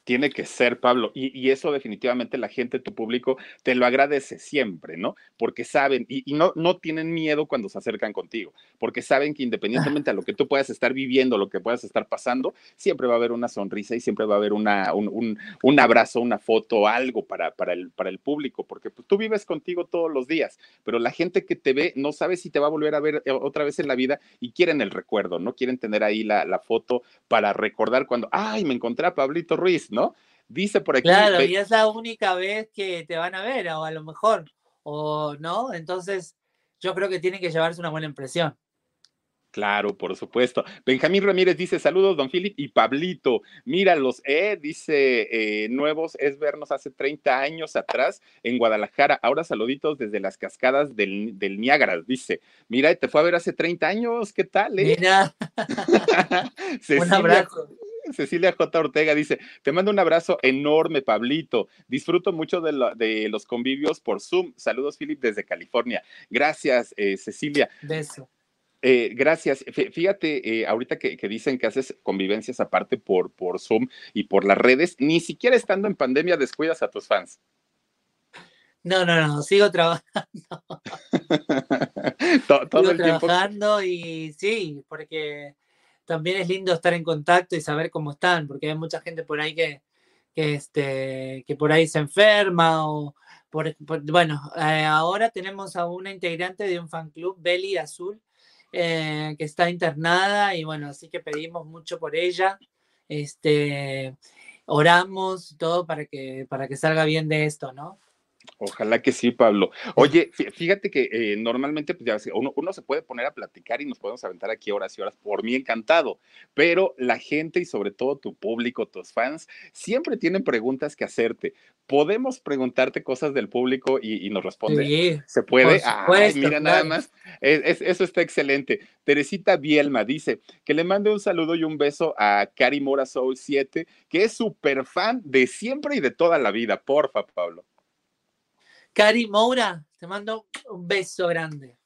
Tiene que ser, Pablo, y, eso definitivamente la gente, tu público, te lo agradece siempre, ¿no? Porque saben, y, no, no tienen miedo cuando se acercan contigo, porque saben que independientemente a lo que tú puedas estar viviendo, lo que puedas estar pasando, siempre va a haber una sonrisa y siempre va a haber una, un, un, abrazo, una foto, algo para, para, el, para el público, porque pues, tú vives contigo todos los días, pero la gente que te ve no sabe si te va a volver a ver eh, otra vez en la vida y quieren el recuerdo, ¿no? Quieren tener ahí la, la foto para recordar cuando, ay, me encontré a Pablito Ruiz, ¿no? Dice por aquí. Claro, y es la única vez que te van a ver, o a lo mejor, o no, entonces yo creo que tienen que llevarse una buena impresión. Claro, por supuesto. Benjamín Ramírez dice, saludos, don Philip y Pablito. Míralos, eh, dice, eh, nuevos es vernos hace 30 años atrás en Guadalajara. Ahora saluditos desde las cascadas del, del Niágara, dice. Mira, te fue a ver hace 30 años, ¿qué tal? Eh? Mira. Un abrazo. Cecilia J. Ortega dice, te mando un abrazo enorme, Pablito. Disfruto mucho de, los convivios por Zoom. Saludos, Philip, desde California. Gracias, eh, Cecilia. Beso. Eh, gracias. Fíjate, eh, ahorita que, dicen que haces convivencias aparte por, por Zoom y por las redes, ni siquiera estando en pandemia descuidas a tus fans. No, no, no, sigo trabajando. todo, sigo trabajando y sí, porque también es lindo estar en contacto y saber cómo están, porque hay mucha gente por ahí que, este, que por ahí se enferma o por, bueno, eh, ahora tenemos a una integrante de un fan club, Belly Azul, eh, que está internada y bueno, así que pedimos mucho por ella, este, oramos todo para que, para que salga bien de esto, ¿no? Ojalá que sí, Pablo. Oye, fíjate que eh, normalmente pues ya, uno, uno, se puede poner a platicar y nos podemos aventar aquí horas y horas, por mí encantado, pero la gente y sobre todo tu público, tus fans, siempre tienen preguntas que hacerte. ¿Podemos preguntarte cosas del público y, nos responden? Sí, ¿Se puede? Ay, mira, nada más. eso está excelente. Teresita Bielma dice que le mande un saludo y un beso a Cari Mora Soul 7, que es súper fan de siempre y de toda la vida. Porfa, Pablo. Cari Moura, te mando un beso grande.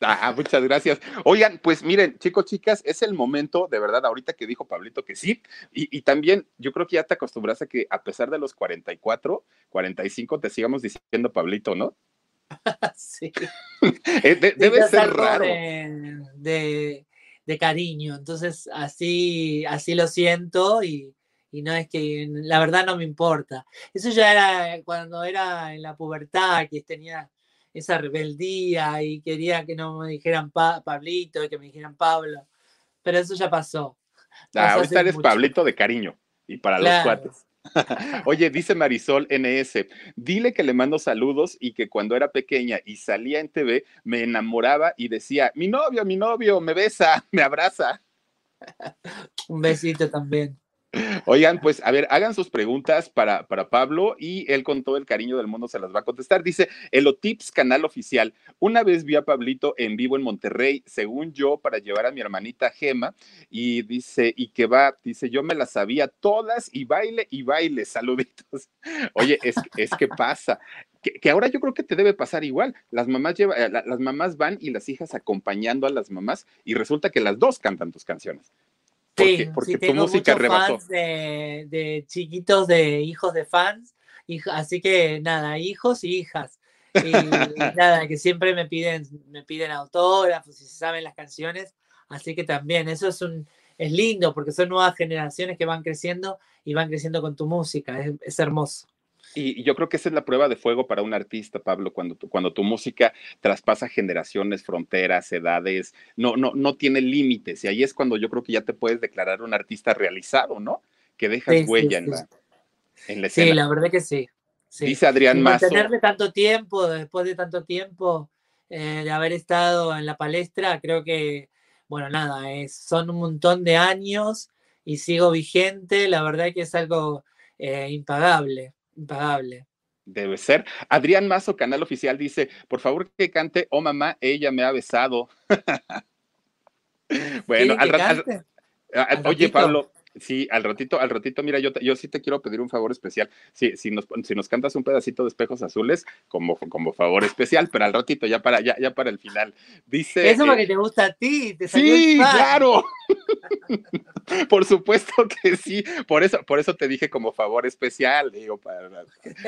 Ah, muchas gracias. Oigan, pues miren, chicos, chicas, es el momento, de verdad, ahorita que dijo Pablito que sí, y, y, también yo creo que ya te acostumbras a que a pesar de los 44, 45, te sigamos diciendo Pablito, ¿no? sí. Eh, de, debe ser raro. De, de- de cariño, entonces así, así lo siento y, y no es que, la verdad no me importa. Eso ya era cuando era en la pubertad, que tenía esa rebeldía y quería que no me dijeran Pa- Pablito y que me dijeran Pablo, pero eso ya pasó. Ah, ahorita eres mucho. Pablito de cariño y para los cuates. Oye, dice Marisol NS, dile que le mando saludos y que cuando era pequeña y salía en TV me enamoraba y decía, mi novio, mi novio, me besa, me abraza. Un besito también. Oigan, pues a ver, hagan sus preguntas para, para Pablo y él con todo el cariño del mundo se las va a contestar. Dice, Elotips, canal oficial. Una vez vi a Pablito en vivo en Monterrey, según yo, para llevar a mi hermanita Gema y dice, y que va, dice, yo me las sabía todas y baile y baile, saluditos. Oye, es, es que pasa. Que, ahora yo creo que te debe pasar igual. Las mamás, lleva, eh, la- las mamás van y las hijas acompañando a las mamás y resulta que las dos cantan tus canciones. Porque, Sí, porque sí, tu tengo música muchos rebasó. fans de, de chiquitos, de hijos de fans, así que nada, hijos y hijas. Y nada, que siempre me piden, me piden autógrafos y se saben las canciones, así que también eso es un es lindo porque son nuevas generaciones que van creciendo y van creciendo con tu música, es, es hermoso. Y yo creo que esa es la prueba de fuego para un artista, Pablo, cuando tu, cuando tu música traspasa generaciones, fronteras, edades, no, no, no tiene límites. Y ahí es cuando yo creo que ya te puedes declarar un artista realizado, ¿no? Que dejas Sí, sí, huella en, sí. la, en la Sí, escena. la verdad que sí. sí. Dice Adrián Mazo. mantenerme tanto tiempo, después de tanto tiempo eh, de haber estado en la palestra, creo que, bueno, nada, es, son un montón de años y sigo vigente, la verdad que es algo eh, impagable, impagable. Debe ser. Adrián Mazo, canal oficial, dice, por favor que cante, oh mamá, ella me ha besado. bueno, ¿Quieren al al- Oye, ratito? Pablo, sí, al ratito, al ratito, mira, yo, te- yo sí te quiero pedir un favor especial. Si, si, nos, si nos cantas un pedacito de espejos azules, como, como favor especial, pero al ratito, ya para, ya, ya para el final. Dice. Eso eh, porque te gusta a ti, te salió el Sí, claro. por supuesto que sí. Por eso, por eso te dije como favor especial, digo, para-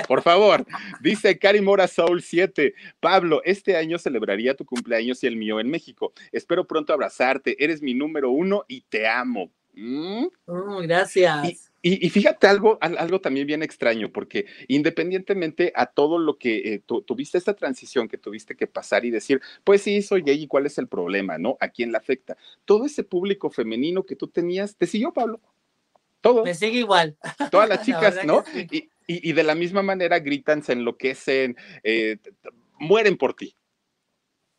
por favor. Dice Cari Mora Soul 7. Pablo, este año celebraría tu cumpleaños y el mío en México. Espero pronto abrazarte. Eres mi número uno y te amo. ¿Mm? Mm, gracias. Y, y fíjate algo, al- algo también bien extraño, porque independientemente a todo lo que eh, tu- tuviste esta transición que tuviste que pasar y decir, pues sí, soy gay y cuál es el problema, ¿no? ¿A quién le afecta? Todo ese público femenino que tú tenías, te siguió, Pablo. Todo, Me sigue igual. todas las La chicas, ¿no? sí. Y, y- de la misma manera gritan, se enloquecen, eh, mueren por ti.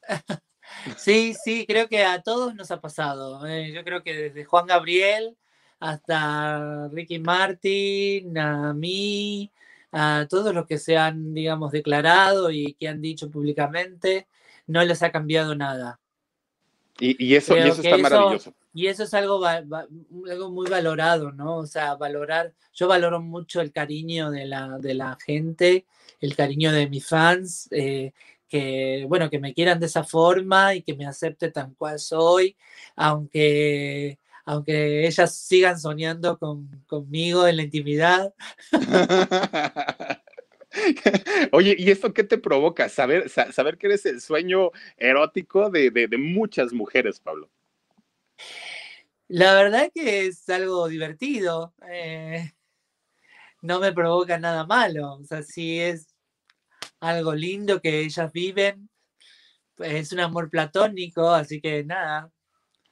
Sí, sí, creo que a todos nos ha pasado. eh, yo creo que desde Juan Gabriel hasta Ricky Martin, a mí, a todos los que se han, digamos, declarado y que han dicho públicamente, no les ha cambiado nada. Y, y eso, y eso está eso- maravilloso. Y eso es algo, va- va- algo muy valorado, ¿no? O sea, valorar, yo valoro mucho el cariño de la, de la gente, el cariño de mis fans, eh, que, bueno, que me quieran de esa forma y que me acepte tan cual soy, aunque, aunque ellas sigan soñando con, conmigo en la intimidad. Oye, ¿y esto qué te provoca? Saber, sa- saber que eres el sueño erótico de, de- de muchas mujeres, Pablo. La verdad que es algo divertido, eh, no me provoca nada malo, o sea, sí es algo lindo que ellas viven, es un amor platónico, así que nada.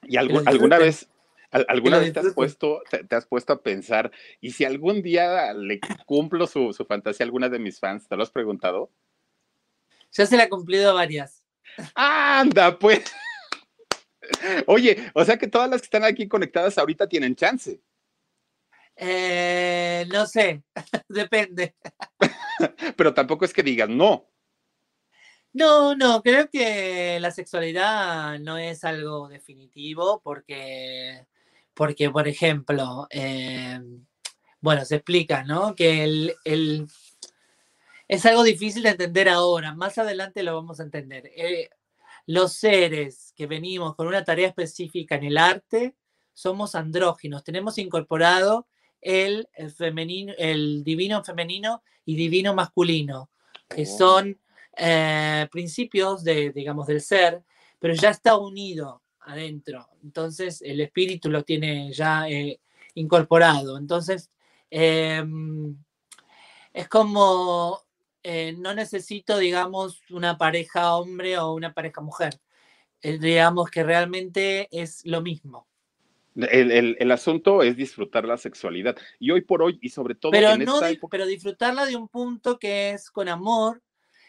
¿Y lo alguna vez, al- alguna vez te has, puesto, te, te has puesto a pensar, y si algún día le cumplo su, su fantasía a alguna de mis fans, ¿te lo has preguntado? Ya se la he cumplido a varias. ¡Anda, pues! Oye, o sea que todas las que están aquí conectadas ahorita tienen chance. Eh, no sé, depende. Pero tampoco es que digas no. No, no, creo que la sexualidad no es algo definitivo porque, porque por ejemplo, eh, bueno, se explica, ¿no? Que el, el, es algo difícil de entender ahora, más adelante lo vamos a entender. Eh, los seres que venimos con una tarea específica en el arte somos andróginos, tenemos incorporado el, femenino, el divino femenino y divino masculino, que oh. son eh, principios de, digamos, del ser, pero ya está unido adentro. Entonces el espíritu lo tiene ya eh, incorporado. Entonces em, es como eh, no necesito, digamos, una pareja hombre o una pareja mujer. digamos que realmente es lo mismo. El, asunto es disfrutar la sexualidad. Y hoy por hoy, y sobre todo pero en esta época... Pero disfrutarla de un punto que es con amor,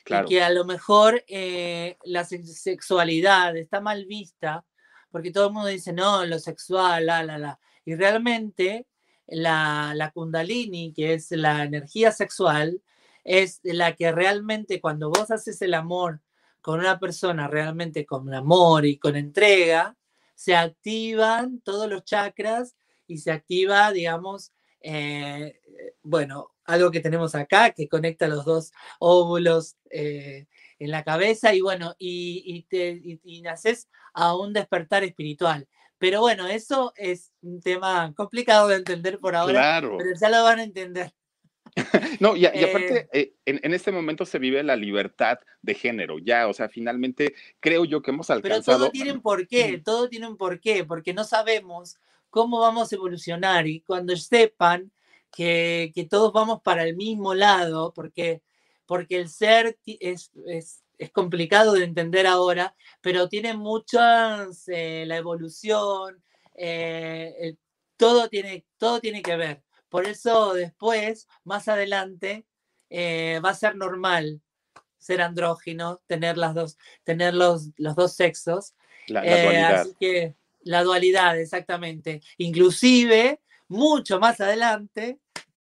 y que a lo mejor eh, la sexualidad está mal vista, porque todo el mundo dice, no, lo sexual, la, la, la. Y realmente la, la kundalini, que es la energía sexual, es la que realmente cuando vos haces el amor con una persona realmente con amor y con entrega, se activan todos los chakras y se activa, digamos, eh, bueno, algo que tenemos acá que conecta los dos óvulos eh, en la cabeza y bueno, y, te, y, naces a un despertar espiritual. Pero bueno, eso es un tema complicado de entender por ahora, pero ya lo van a entender. no, y, aparte, eh, eh, en, este momento se vive la libertad de género, ya, o sea, finalmente creo yo que hemos alcanzado. Pero todo tiene un porqué, todo tiene un porqué, porque no sabemos cómo vamos a evolucionar y cuando sepan que, todos vamos para el mismo lado, porque, porque el ser es, es, complicado de entender ahora, pero tiene muchas, eh, la evolución, todo, tiene, todo tiene que ver. Por eso después, más adelante, eh, va a ser normal ser andrógino, tener las dos, tener los, los dos sexos. La, eh, dualidad. así que la dualidad, exactamente. Inclusive, mucho más adelante,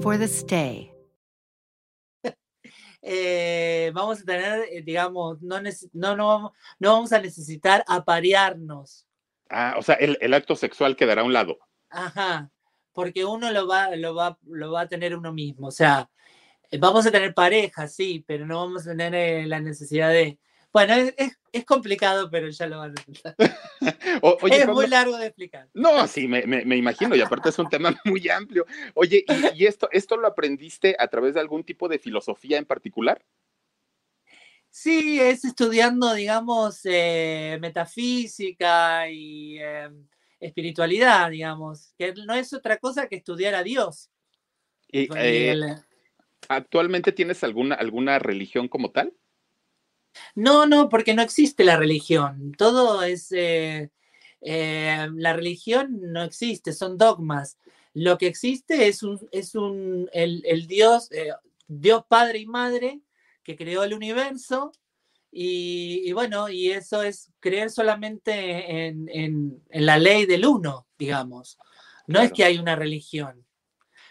for the stay. Eh, vamos a tener, eh, digamos, no, no, no, vamos, no vamos a necesitar aparearnos. Ah, o sea, el, el, acto sexual quedará a un lado. Ajá, porque uno lo va, lo va, lo va a tener uno mismo. O sea, eh, vamos a tener pareja, sí, pero no vamos a tener la necesidad de, bueno, es, complicado, pero ya lo van a entender. es muy largo de explicar. No, sí, me, imagino, y aparte es un tema muy amplio. Oye, ¿y, esto, esto lo aprendiste a través de algún tipo de filosofía en particular? Sí, es estudiando, digamos, eh, metafísica y eh, espiritualidad, digamos, que no es otra cosa que estudiar a Dios. ¿Y, eh, ¿Actualmente tienes alguna, alguna religión como tal? No, no, porque no existe la religión. Todo es... Eh, eh, la religión no existe, son dogmas. Lo que existe es un, es un el, Dios, eh, Dios Padre y Madre que creó el universo y, bueno, y eso es creer solamente en, la ley del uno, digamos. No es que hay una religión,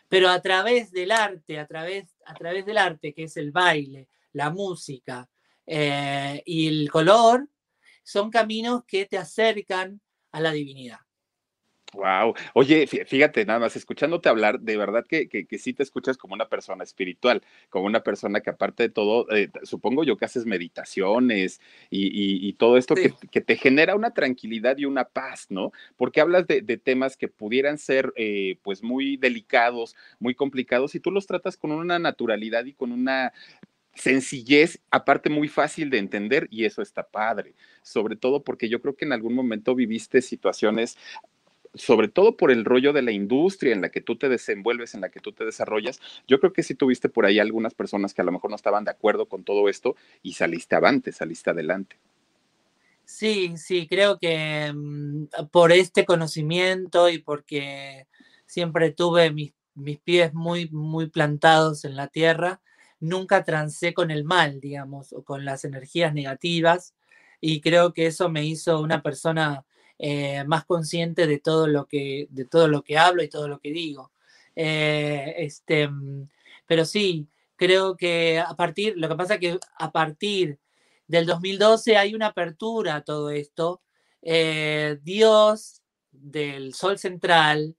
pero a través del arte, a través, a través del arte, que es el baile, la música, eh, y el color son caminos que te acercan a la divinidad. Wow. Oye, fíjate, nada más, escuchándote hablar, de verdad que, que, sí te escuchas como una persona espiritual, como una persona que aparte de todo, eh, supongo yo que haces meditaciones y, todo esto que, te genera una tranquilidad y una paz, ¿no? Porque hablas de, temas que pudieran ser eh, pues muy delicados, muy complicados y tú los tratas con una naturalidad y con una sencillez, aparte muy fácil de entender y eso está padre, sobre todo porque yo creo que en algún momento viviste situaciones sobre todo por el rollo de la industria en la que tú te desenvuelves, en la que tú te desarrollas, yo creo que sí tuviste por ahí algunas personas que a lo mejor no estaban de acuerdo con todo esto y saliste avante, saliste adelante. Sí, sí, creo que mm, por este conocimiento y porque siempre tuve mis, mis pies muy, muy plantados en la tierra, nunca transé con el mal, digamos, o con las energías negativas. Y creo que eso me hizo una persona eh, más consciente de todo, lo que, de todo lo que hablo y todo lo que digo. Eh, este, mm, pero sí, creo que a partir, lo que pasa es que a partir del 2012 hay una apertura a todo esto. Eh, Dios del Sol Central,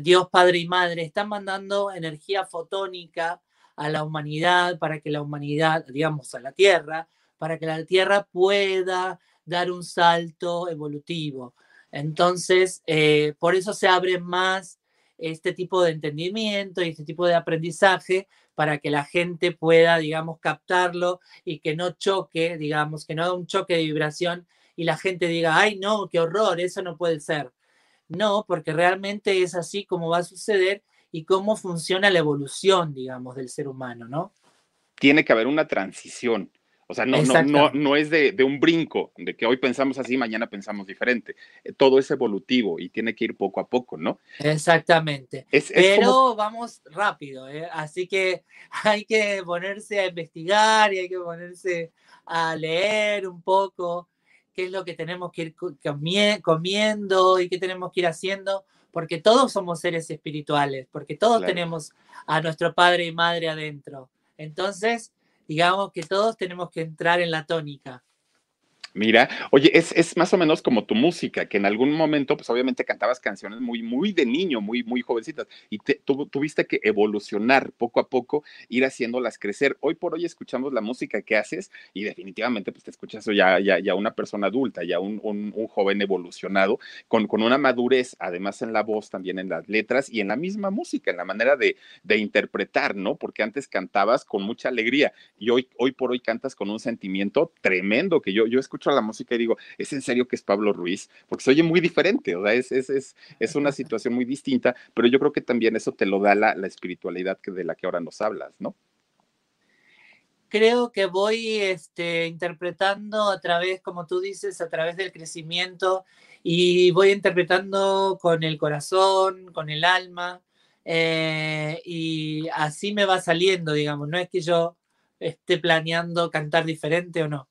Dios Padre y Madre, están mandando energía fotónica a la humanidad para que la humanidad, digamos, a la Tierra, para que la Tierra pueda dar un salto evolutivo. Entonces, eh, por eso se abre más este tipo de entendimiento y este tipo de aprendizaje para que la gente pueda, digamos, captarlo y que no choque, digamos, que no haga un choque de vibración y la gente diga, ay, no, qué horror, eso no puede ser. No, porque realmente es así como va a suceder y cómo funciona la evolución, digamos, del ser humano, ¿no? Tiene que haber una transición. O sea, no, no, no, no es de, un brinco, de que hoy pensamos así, mañana pensamos diferente. Eh, todo es evolutivo y tiene que ir poco a poco, ¿no? Exactamente. Pero vamos rápido, ¿eh? así que hay que ponerse a investigar y hay que ponerse a leer un poco qué es lo que tenemos que ir comiendo y qué tenemos que ir haciendo, porque todos somos seres espirituales, porque todos tenemos a nuestro padre y madre adentro. Entonces, digamos que todos tenemos que entrar en la tónica. Mira, oye, es, más o menos como tu música, que en algún momento, pues obviamente cantabas canciones muy, muy de niño, muy, muy jovencitas, y tuviste que evolucionar poco a poco, ir haciéndolas crecer. Hoy por hoy escuchamos la música que haces y definitivamente pues te escuchas ya, ya, ya una persona adulta, ya un, joven evolucionado, con, con, una madurez, además en la voz, también en las letras y en la misma música, en la manera de, de interpretar, ¿no? Porque antes cantabas con mucha alegría y hoy, hoy por hoy cantas con un sentimiento tremendo que yo, yo escucho a la música y digo, ¿es en serio que es Pablo Ruiz? Porque se oye muy diferente, o sea, es, es, es, una situación muy distinta, pero yo creo que también eso te lo da la, la espiritualidad que, de la que ahora nos hablas, ¿no? creo que voy este, interpretando a través, como tú dices, a través del crecimiento y voy interpretando con el corazón, con el alma eh, y así me va saliendo, digamos, no es que yo esté planeando cantar diferente o no.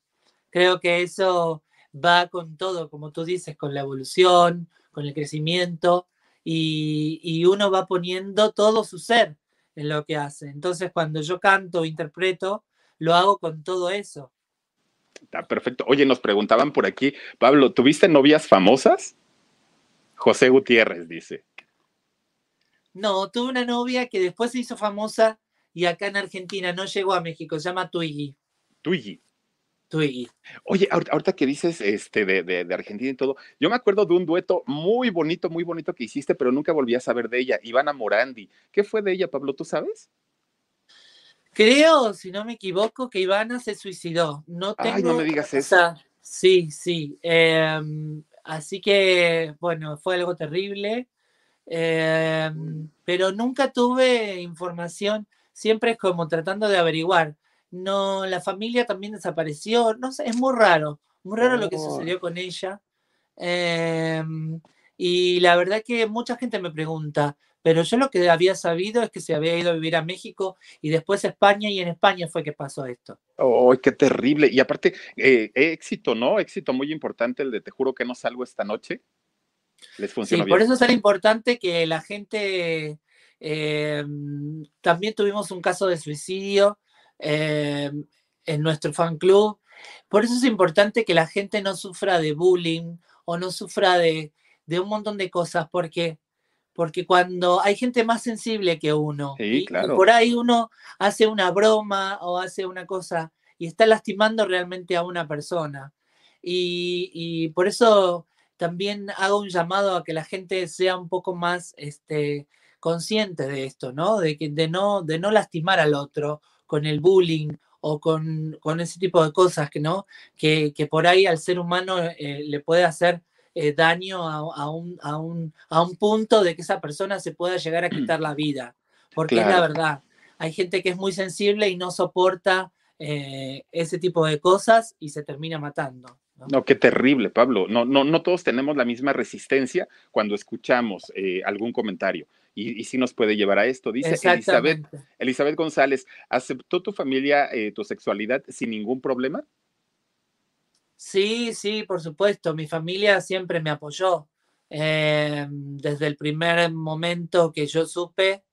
Creo que eso va con todo, como tú dices, con la evolución, con el crecimiento, y, uno va poniendo todo su ser en lo que hace. Entonces, cuando yo canto o interpreto, lo hago con todo eso. Está perfecto. Oye, nos preguntaban por aquí, Pablo, ¿tuviste novias famosas? José Gutiérrez dice. No, tuve una novia que después se hizo famosa y acá en Argentina no llegó a México, se llama Twiggy. Twiggy. Oye, ahorita, que dices este, de, Argentina y todo, yo me acuerdo de un dueto muy bonito, muy bonito que hiciste, pero nunca volví a saber de ella, Ivana Morandi. ¿Qué fue de ella, Pablo? ¿Tú sabes? Creo, si no me equivoco, que Ivana se suicidó. No tengo. Ay, no me digas eso. Sí, sí. Em, así que, bueno, fue algo terrible. Em, pero nunca tuve información. Siempre es como tratando de averiguar no, la familia también desapareció, no sé, es muy raro, muy raro lo que oh. sucedió con ella. Em, y la verdad que mucha gente me pregunta, pero yo lo que había sabido es que se había ido a vivir a México y después a España y en España fue que pasó esto. ¡Oh, qué terrible! Y aparte, eh, éxito, ¿no? Éxito muy importante el de Te juro que no salgo esta noche. Les funcionó sí, Por eso es tan importante que la gente... Em, también tuvimos un caso de suicidio eh, en nuestro fan club. Por eso es importante que la gente no sufra de bullying o no sufra de, un montón de cosas, porque, porque cuando hay gente más sensible que uno, y, por ahí uno hace una broma o hace una cosa y está lastimando realmente a una persona. Y, por eso también hago un llamado a que la gente sea un poco más este, consciente de esto, ¿no? De, que, de, no, de no lastimar al otro con el bullying o con, ese tipo de cosas que, ¿no? que, por ahí al ser humano eh, le puede hacer eh, daño a, un, a, un, a, un, punto de que esa persona se pueda llegar a quitar la vida. Porque es la verdad. Hay gente que es muy sensible y no soporta eh, ese tipo de cosas y se termina matando. ¿no? No, qué terrible, Pablo. No, no, no todos tenemos la misma resistencia cuando escuchamos eh, algún comentario. Y, y sí nos puede llevar a esto. Dice Elizabeth. Elizabeth González, ¿aceptó tu familia eh, tu sexualidad sin ningún problema? Sí, sí, por supuesto. Mi familia siempre me apoyó. Eh, desde el primer momento que yo supe,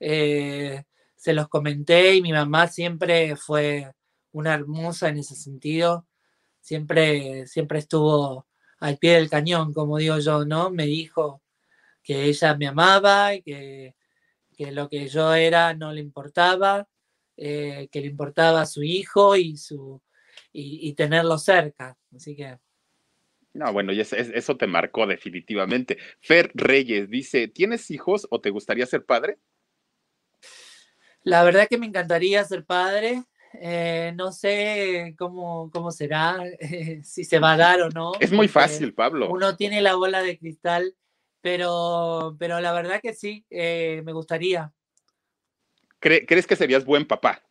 eh, se los comenté y mi mamá siempre fue una hermosa en ese sentido. Siempre, siempre estuvo al pie del cañón, como digo yo, ¿no? Me dijo que ella me amaba y que, que lo que yo era no le importaba, eh, que le importaba su hijo y su y, y tenerlo cerca. Así que No, bueno, y es- es- eso te marcó definitivamente. Fer Reyes dice, ¿tienes hijos o te gustaría ser padre? la verdad que me encantaría ser padre. eh, no sé cómo, cómo será, eh, si se va a dar o no. Es muy fácil, Pablo. Uno tiene la bola de cristal, pero, pero la verdad que sí, eh, me gustaría. ¿Cre- ¿Crees que serías buen papá?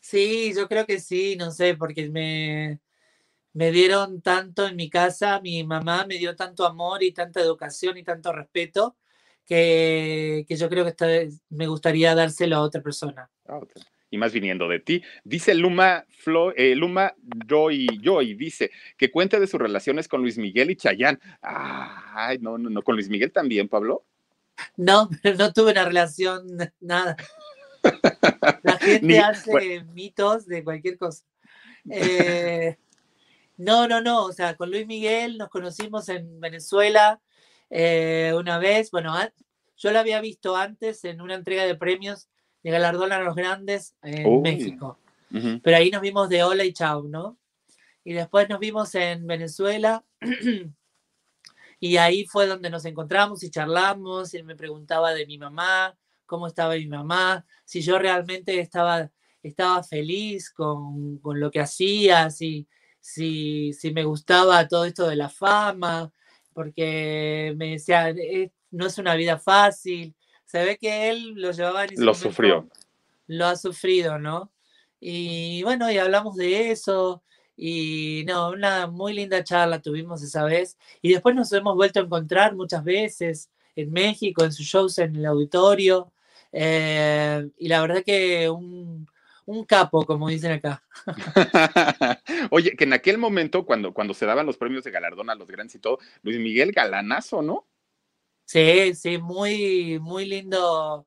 Sí, yo creo que sí, no sé, porque me, me dieron tanto en mi casa, mi mamá me dio tanto amor y tanta educación y tanto respeto, que, que yo creo que me gustaría dárselo a otra persona. Ah. Y más viniendo de ti. Dice Luma, Flo, eh, Luma Joy, Joy, dice que cuente de sus relaciones con Luis Miguel y Chayán. Ay, no, no, no, con Luis Miguel también, Pablo. No, pero no tuve una relación, nada. La gente Ni- hace bueno. mitos de cualquier cosa. Eh, no, no, no. O sea, con Luis Miguel nos conocimos en Venezuela eh, una vez. Bueno, yo lo había visto antes en una entrega de premios de Galardón a los Grandes en Uy. México. Pero ahí nos vimos de hola y chau, ¿no? Y después nos vimos en Venezuela. Y ahí fue donde nos encontramos y charlamos. Y él me preguntaba de mi mamá, cómo estaba mi mamá, si yo realmente estaba, estaba feliz con, con lo que hacía, si, si, si me gustaba todo esto de la fama, porque me decía, "Eh, no es una vida fácil. Se ve que él lo llevaba en ese Lo sufrió. lo ha sufrido, ¿no? Y bueno, y hablamos de eso. Y no, una muy linda charla tuvimos esa vez. Y después nos hemos vuelto a encontrar muchas veces en México, en sus shows en el auditorio. eh, y la verdad que un, un capo, como dicen acá. Oye, que en aquel momento, cuando, cuando se daban los premios de galardón a los grandes y todo, Luis Miguel galanazo, ¿no? Sí, sí, muy, muy lindo,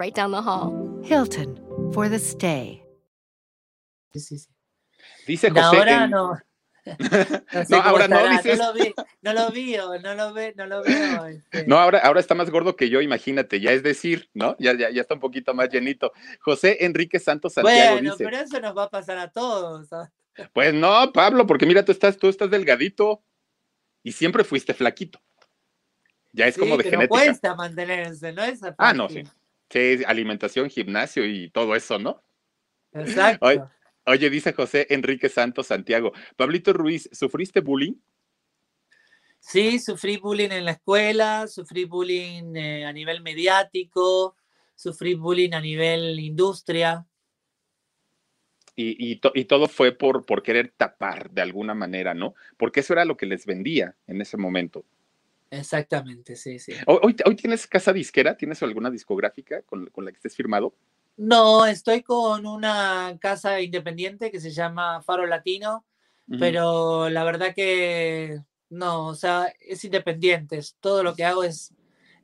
right down the hall. Hilton for the stay. sí, sí, sí. Dice No, José. ahora en- no. No, sé No, ahora no, estará, dices. No lo, vi, no lo veo, no lo ve, no lo veo. este. No, ahora, ahora está más gordo que yo, imagínate, ya es decir, ¿no? Ya, ya, ya está un poquito más llenito. José Enrique Santos Santiago bueno, dice, pero eso nos va a pasar a todos. ¿sabes? pues no, Pablo, porque mira, tú estás, tú estás delgadito y siempre fuiste flaquito. Ya es Sí, como de pero genética. cuesta mantenerse, ¿no es Ah, no, sí. Sí, alimentación, gimnasio y todo eso, ¿no? Exacto. Oye, Oye, dice José Enrique Santos Santiago, Pablito Ruiz, ¿sufriste bullying? Sí, sufrí bullying en la escuela, sufrí bullying eh, a nivel mediático, sufrí bullying a nivel industria. Y, y, to- y todo fue por, por querer tapar de alguna manera, ¿no? Porque eso era lo que les vendía en ese momento. Exactamente, sí, sí. ¿Hoy, hoy, tienes casa disquera? ¿Tienes alguna discográfica con, con la que estés firmado? No, estoy con una casa independiente que se llama Faro Latino, Ujú. pero la verdad que no, o sea, es independiente. es- Todo lo que hago es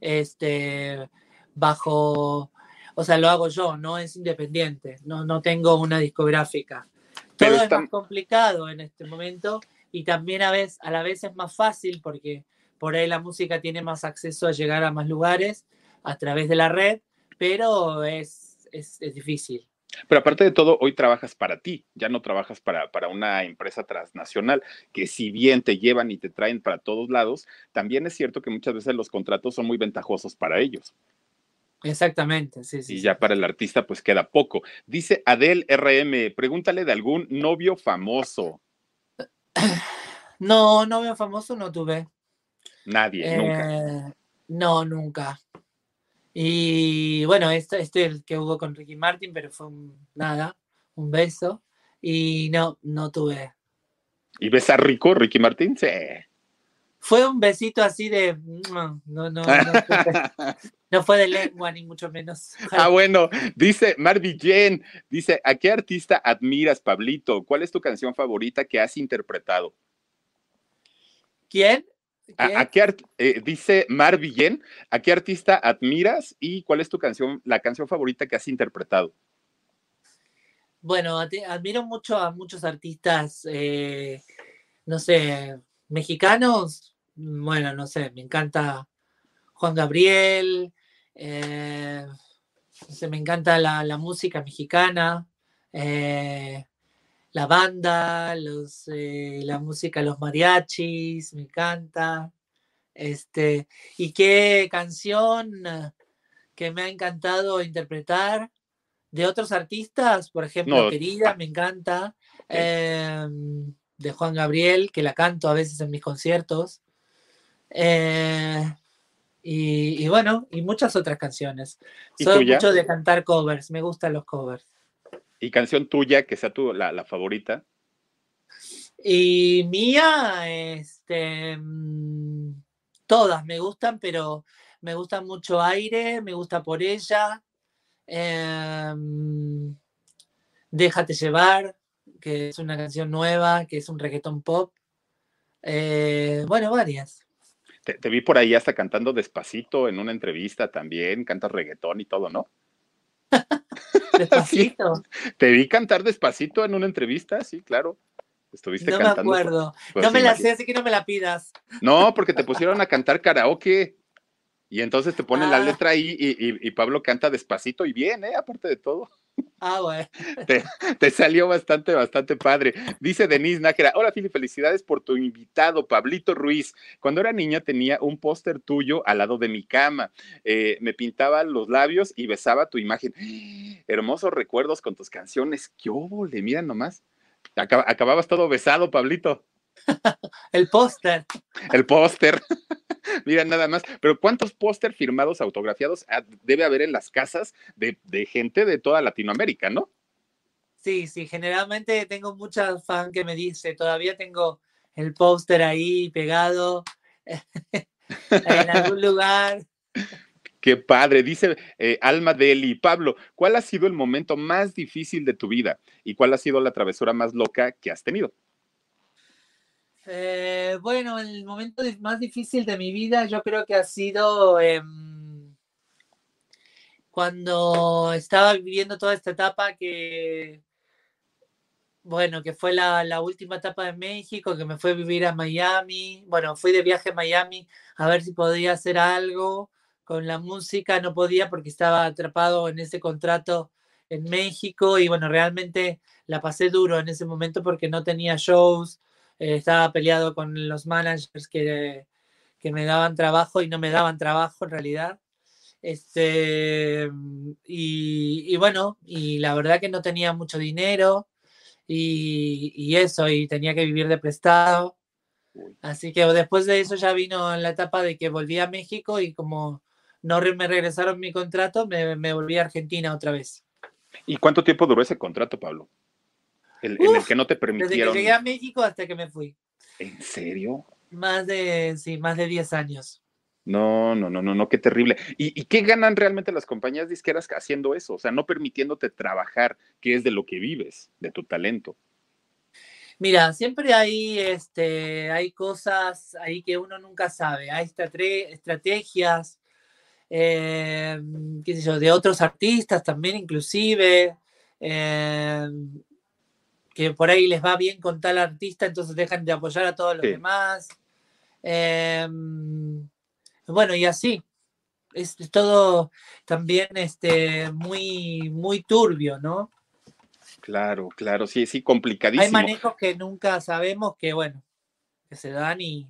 este bajo, o sea, lo hago yo, no es independiente, no, no tengo una discográfica. Pero Todo está- es más complicado en este momento y también a, vez, a la vez es más fácil porque por ahí la música tiene más acceso a llegar a más lugares a través de la red, pero es, es, es difícil. Pero aparte de todo, hoy trabajas para ti, ya no trabajas para, para, una empresa transnacional, que si bien te llevan y te traen para todos lados, también es cierto que muchas veces los contratos son muy ventajosos para ellos. Exactamente, sí, sí. Y ya para el artista pues queda poco. Dice Adel RM, pregúntale de algún novio famoso. No, novio famoso no tuve. Nadie, nunca. Eh, no, nunca. Y bueno, este, este el que hubo con Ricky Martin, pero fue un, nada, un beso. Y no, no tuve. ¿Y besa rico Ricky Martin? Sí. Fue un besito así de. No, no, no. No, fue de lengua, ni mucho menos. Ah, bueno, dice Marvin Jen, dice, ¿a qué artista admiras, Pablito? ¿Cuál es tu canción favorita que has interpretado? ¿Quién? ¿A, qué eh, dice Mar Villén, ¿a qué artista admiras y cuál es tu canción, la canción favorita que has interpretado? Bueno, admiro mucho a muchos artistas, eh, no sé, mexicanos. Bueno, no sé, me encanta Juan Gabriel, eh, me encanta la, música mexicana, la banda, los, la música, los mariachis, me encanta. Este, y qué canción que me ha encantado interpretar de otros artistas, por ejemplo, Querida, me encanta, em, de Juan Gabriel, que la canto a veces en mis conciertos. Eh, y, bueno, y muchas otras canciones. Soy mucho de cantar covers, me gustan los covers. ¿Y canción tuya que sea tu, la, favorita? Y mía, este, mm, todas me gustan, pero me gusta mucho Aire, me gusta por ella. Em, Déjate llevar, que es una canción nueva, que es un reggaetón pop. Eh, bueno, varias. Te, te, vi por ahí hasta cantando despacito en una entrevista también, cantas reggaetón y todo, ¿no? Despacito. Te vi cantar despacito en una entrevista, sí, claro. Estuviste no cantando. No me acuerdo. No me la sé, así que no me la pidas. No, porque te pusieron a cantar karaoke. Y entonces te ponen la ah. letra ahí y, Pablo canta despacito y bien, ¿eh? Aparte de todo. Ah, bueno. Te, salió bastante, bastante padre. Dice Denise Nájera, hola Fili, felicidades por tu invitado, Pablito Ruiz. Cuando era niña tenía un póster tuyo al lado de mi cama. Eh, me pintaba los labios y besaba tu imagen. Hermosos recuerdos con tus canciones. ¡Qué óvole! Mira nomás. acababas todo besado, Pablito. El póster. El póster. Mira, nada más. Pero ¿cuántos póster firmados, autografiados debe haber en las casas de, gente de toda Latinoamérica, no? Sí, sí, generalmente tengo muchas fan que me dice, todavía tengo el póster ahí pegado en algún lugar. Qué padre, dice eh, Alma Deli. Pablo, ¿cuál ha sido el momento más difícil de tu vida y cuál ha sido la travesura más loca que has tenido? Eh, bueno, el momento más difícil de mi vida yo creo que ha sido em, cuando estaba viviendo toda esta etapa que, bueno, que fue la, última etapa de México, que me fue a vivir a Miami. Bueno, fui de viaje a Miami a ver si podía hacer algo con la música. No podía porque estaba atrapado en ese contrato en México y bueno, realmente la pasé duro en ese momento porque no tenía shows eh, estaba peleado con los managers que, que, me daban trabajo y no me daban trabajo en realidad. Este, y, bueno, y la verdad que no tenía mucho dinero y, y, eso, y tenía que vivir de prestado. Así que después de eso ya vino la etapa de que volví a México y como no me regresaron mi contrato, me, me volví a Argentina otra vez. ¿Y cuánto tiempo duró ese contrato, Pablo? En el que no te permitieron. Desde que llegué a México hasta que me fui. ¿En serio? Más de, sí, más de 10 años. No, no, no, no, no, qué terrible. ¿Y, qué ganan realmente las compañías disqueras haciendo eso? O sea, no permitiéndote trabajar, que es de lo que vives, de tu talento. Mira, siempre hay, este, hay cosas ahí que uno nunca sabe. Hay estrategias, eh, qué sé yo, de otros artistas también inclusive. Eh, que por ahí les va bien con tal artista, entonces dejan de apoyar a todos los demás. Em, bueno, y así. Es, todo también este, muy, muy turbio, ¿no? Claro, claro, sí, sí, complicadísimo. Hay manejos que nunca sabemos que, bueno, que se dan y,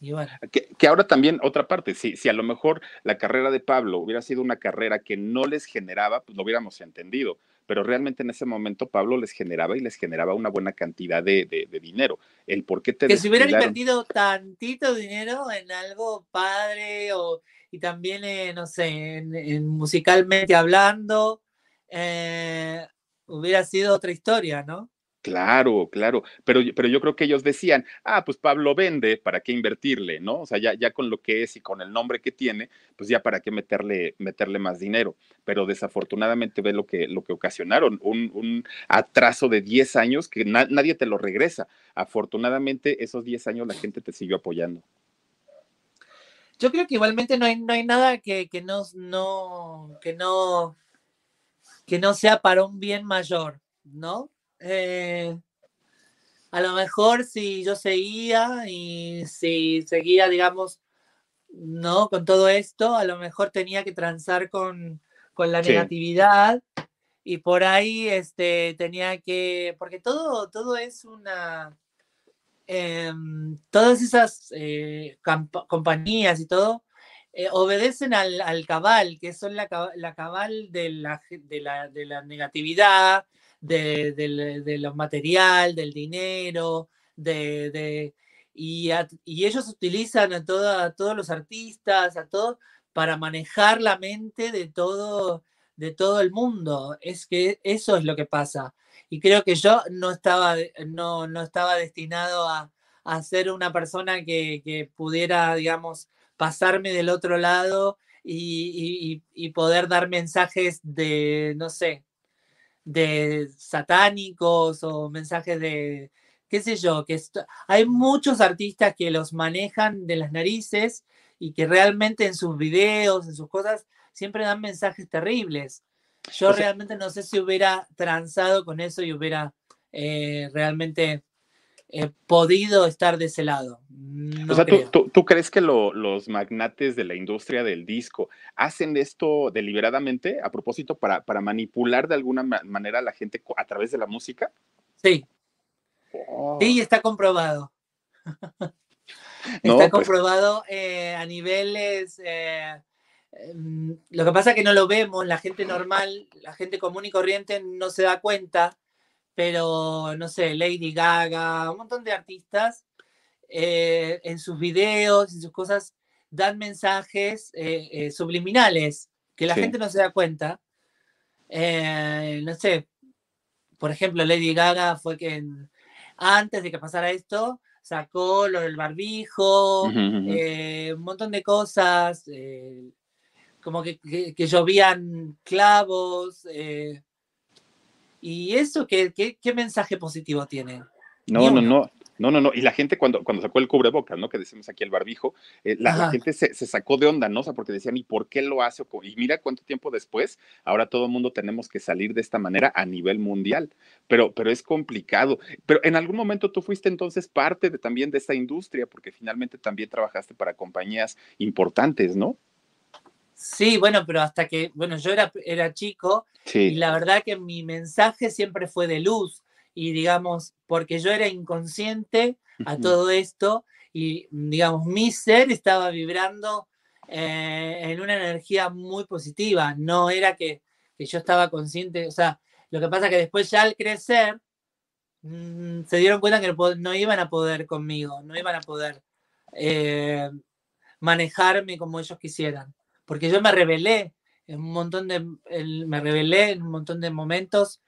y bueno. Que, que, ahora también, otra parte, si, si a lo mejor la carrera de Pablo hubiera sido una carrera que no les generaba, pues lo hubiéramos entendido, pero realmente en ese momento Pablo les generaba y les generaba una buena cantidad de, de, de dinero. El por qué te Que si hubieran invertido tantito dinero en algo padre o, y también, eh, no sé, en, en musicalmente hablando, eh, hubiera sido otra historia, ¿no? Claro, claro, pero, pero yo creo que ellos decían, ah, pues Pablo vende, ¿para qué invertirle? ¿No? O sea, ya, ya con lo que es y con el nombre que tiene, pues ya para qué meterle, meterle más dinero. Pero desafortunadamente ve lo que, lo que ocasionaron, un, un atraso de 10 años que na nadie te lo regresa. Afortunadamente, esos 10 años la gente te siguió apoyando. Yo creo que igualmente no hay, no hay nada que, que, no, no, que, no, que no sea para un bien mayor, ¿no? Eh, a lo mejor si yo seguía y si seguía, digamos, ¿no? Con todo esto, a lo mejor tenía que transar con, con la sí. negatividad y por ahí este, tenía que, porque todo, todo es una, eh, todas esas eh, compañías y todo eh, obedecen al, al, cabal, que son la, la cabal de la, de la, de la negatividad, de, de, de, lo material, del dinero, de, de y, a, y, ellos utilizan a, toda, todos los artistas, a todos, para manejar la mente de todo, de todo el mundo. Es que eso es lo que pasa. Y creo que yo no estaba, no, no estaba destinado a, a ser una persona que, que, pudiera, digamos, pasarme del otro lado y, y poder dar mensajes de, no sé, de satánicos o mensajes de, qué sé yo, que hay muchos artistas que los manejan de las narices y que realmente en sus videos, en sus cosas, siempre dan mensajes terribles. Yo o sea, realmente no sé si hubiera transado con eso y hubiera eh, realmente eh, podido estar de ese lado. No o sea, ¿tú, ¿tú, ¿tú, crees que lo, los magnates de la industria del disco hacen esto deliberadamente a propósito para, para manipular de alguna manera a la gente a través de la música? Sí. Oh. Sí, está comprobado. No, está pues... comprobado eh, a niveles... Eh, lo que pasa es que no lo vemos, la gente normal, la gente común y corriente no se da cuenta, pero no sé, Lady Gaga, un montón de artistas eh, en sus videos, en sus cosas, dan mensajes eh, eh, subliminales que la sí. gente no se da cuenta. No sé, por ejemplo, Lady Gaga fue que antes de que pasara esto, sacó lo del barbijo, uh -huh. un montón de cosas, como que, que, que, llovían clavos. ¿Y eso qué, qué, qué mensaje positivo tiene? No, no, no. No, no, no. Y la gente cuando, cuando sacó el cubrebocas, ¿no? Que decimos aquí el barbijo, eh, la, la, gente se, se, sacó de onda, ¿no? O sea, porque decían, ¿y por qué lo hace? Y mira cuánto tiempo después, ahora todo el mundo tenemos que salir de esta manera a nivel mundial. Pero, pero es complicado. Pero en algún momento tú fuiste entonces parte de, también de esta industria, porque finalmente también trabajaste para compañías importantes, ¿no? Sí, bueno, pero hasta que, bueno, yo era, era chico sí. y la verdad que mi mensaje siempre fue de luz y digamos, porque yo era inconsciente a todo esto y digamos, mi ser estaba vibrando eh, en una energía muy positiva, no era que, que, yo estaba consciente, o sea, lo que pasa que después ya al crecer mmm, se dieron cuenta que no, no, iban a poder conmigo, no iban a poder eh, manejarme como ellos quisieran, porque yo me rebelé en un montón de, me rebelé en un montón de momentos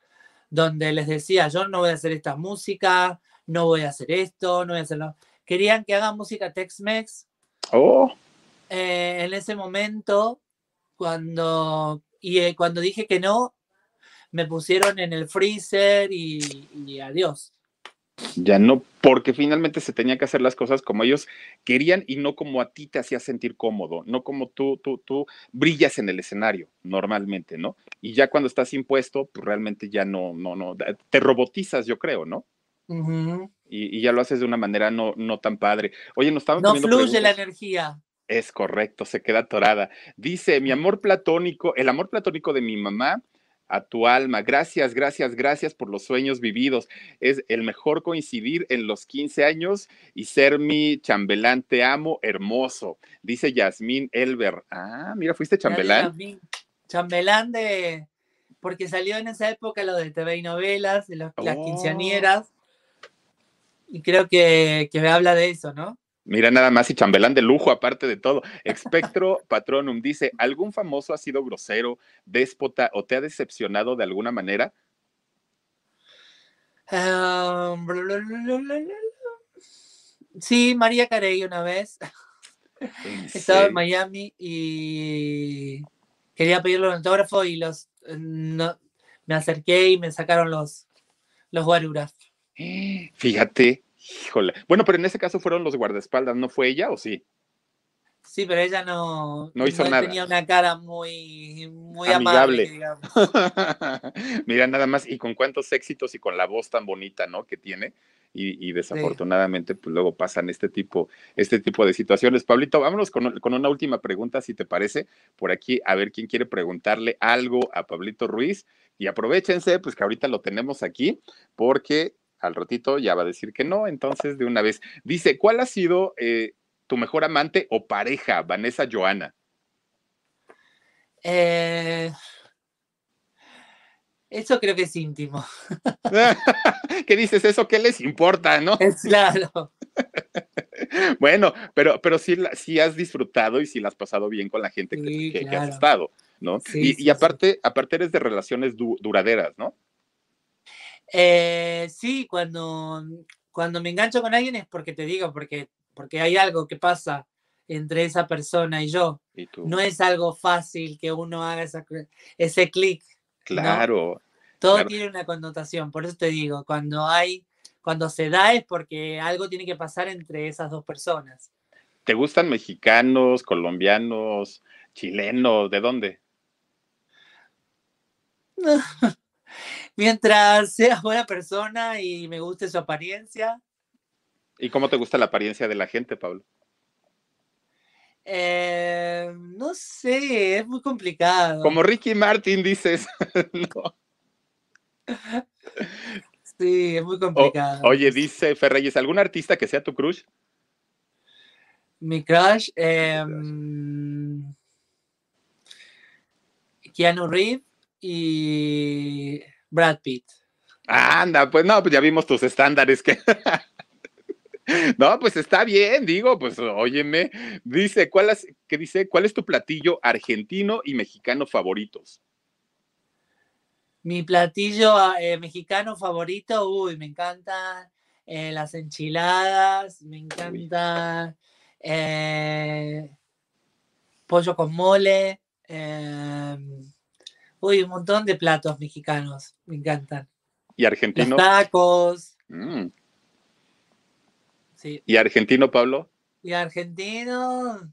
donde les decía, yo no voy a hacer esta música, no voy a hacer esto, no voy a hacerlo. Querían que haga música Tex-Mex. Oh. Eh, en ese momento, cuando, y eh, cuando dije que no, me pusieron en el freezer y, y adiós. Ya no, porque finalmente se tenía que hacer las cosas como ellos querían y no como a ti te hacía sentir cómodo, no como tú, tú, tú brillas en el escenario normalmente, ¿no? Y ya cuando estás impuesto, pues realmente ya no, no, no, te robotizas, yo creo, ¿no? Uh -huh. y, y, ya lo haces de una manera no, no tan padre. Oye, nos estaban No fluye preguntas. la energía. Es correcto, se queda atorada. Dice, mi amor platónico, el amor platónico de mi mamá a tu alma. Gracias, gracias, gracias por los sueños vividos. Es el mejor coincidir en los 15 años y ser mi chambelán. Te amo, hermoso. Dice Yasmín Elber. Ah, mira, fuiste chambelán. Yasmín, Chambelán de. Porque salió en esa época lo de TV y novelas, de los- las Oh. quinceañeras. Y creo que, que me habla de eso, ¿no? Mira nada más y chambelán de lujo, aparte de todo. Espectro Patronum dice: ¿Algún famoso ha sido grosero, déspota o te ha decepcionado de alguna manera? Sí, María Carey una vez. ¿En Estaba en? Miami y quería pedirle un autógrafo y los no- me acerqué y me sacaron los, los guaruras. Fíjate, híjole. Bueno, pero en ese caso fueron los guardaespaldas, ¿no fue ella o sí? Sí, pero ella no, No hizo nada. tenía una cara muy, muy Amigable. amable, digamos. Mira nada más, y con cuántos éxitos y con la voz tan bonita, ¿no? Que tiene. Y, y desafortunadamente, pues luego pasan este tipo, este tipo de situaciones. Pablito, vámonos con, con una última pregunta, si te parece, por aquí, a ver quién quiere preguntarle algo a Pablito Ruiz. Y aprovechense, pues que ahorita lo tenemos aquí, porque al ratito ya va a decir que no. Entonces, de una vez, dice, ¿cuál ha sido eh, tu mejor amante o pareja, Vanessa Joana? Eh, eso creo que es íntimo. ¿Qué dices eso? ¿Qué les importa, no? Es claro. Bueno, pero, pero sí, sí has disfrutado y sí la has pasado bien con la gente que, Sí, que- que has estado, ¿no? Sí, y, aparte, aparte eres de relaciones du- duraderas, ¿no? Eh, sí, cuando, cuando me engancho con alguien es porque te digo, porque, porque hay algo que pasa entre esa persona y yo. Y No es algo fácil que uno haga esa ese clic. claro. Todo Claro. tiene una connotación. Por eso te digo, cuando hay, cuando se da es porque algo tiene que pasar entre esas dos personas. ¿Te gustan mexicanos, colombianos, chilenos? ¿De dónde? Mientras sea buena persona y me guste su apariencia, ¿Y cómo te gusta la apariencia de la gente, Pablo? eh, no sé, es muy complicado. Como Ricky Martin, dices. No. Sí, es muy O- complicado. oye, dice Ferreyes, ¿algún artista que sea tu crush? Mi crush, em, Keanu Reeves y Brad Pitt. Anda, pues no, pues ya vimos tus estándares que. No, pues está bien, digo, pues óyeme. Dice, ¿cuál es, qué dice? ¿Cuál es tu platillo argentino y mexicano favoritos? Mi platillo ah, eh, mexicano favorito, uy, me encantan eh, las enchiladas, me encanta eh, pollo con mole, em, uy, un montón de platos mexicanos, me encantan. ¿Y Los argentino? tacos, Mm. sí. ¿Y argentino, Pablo? Y argentino,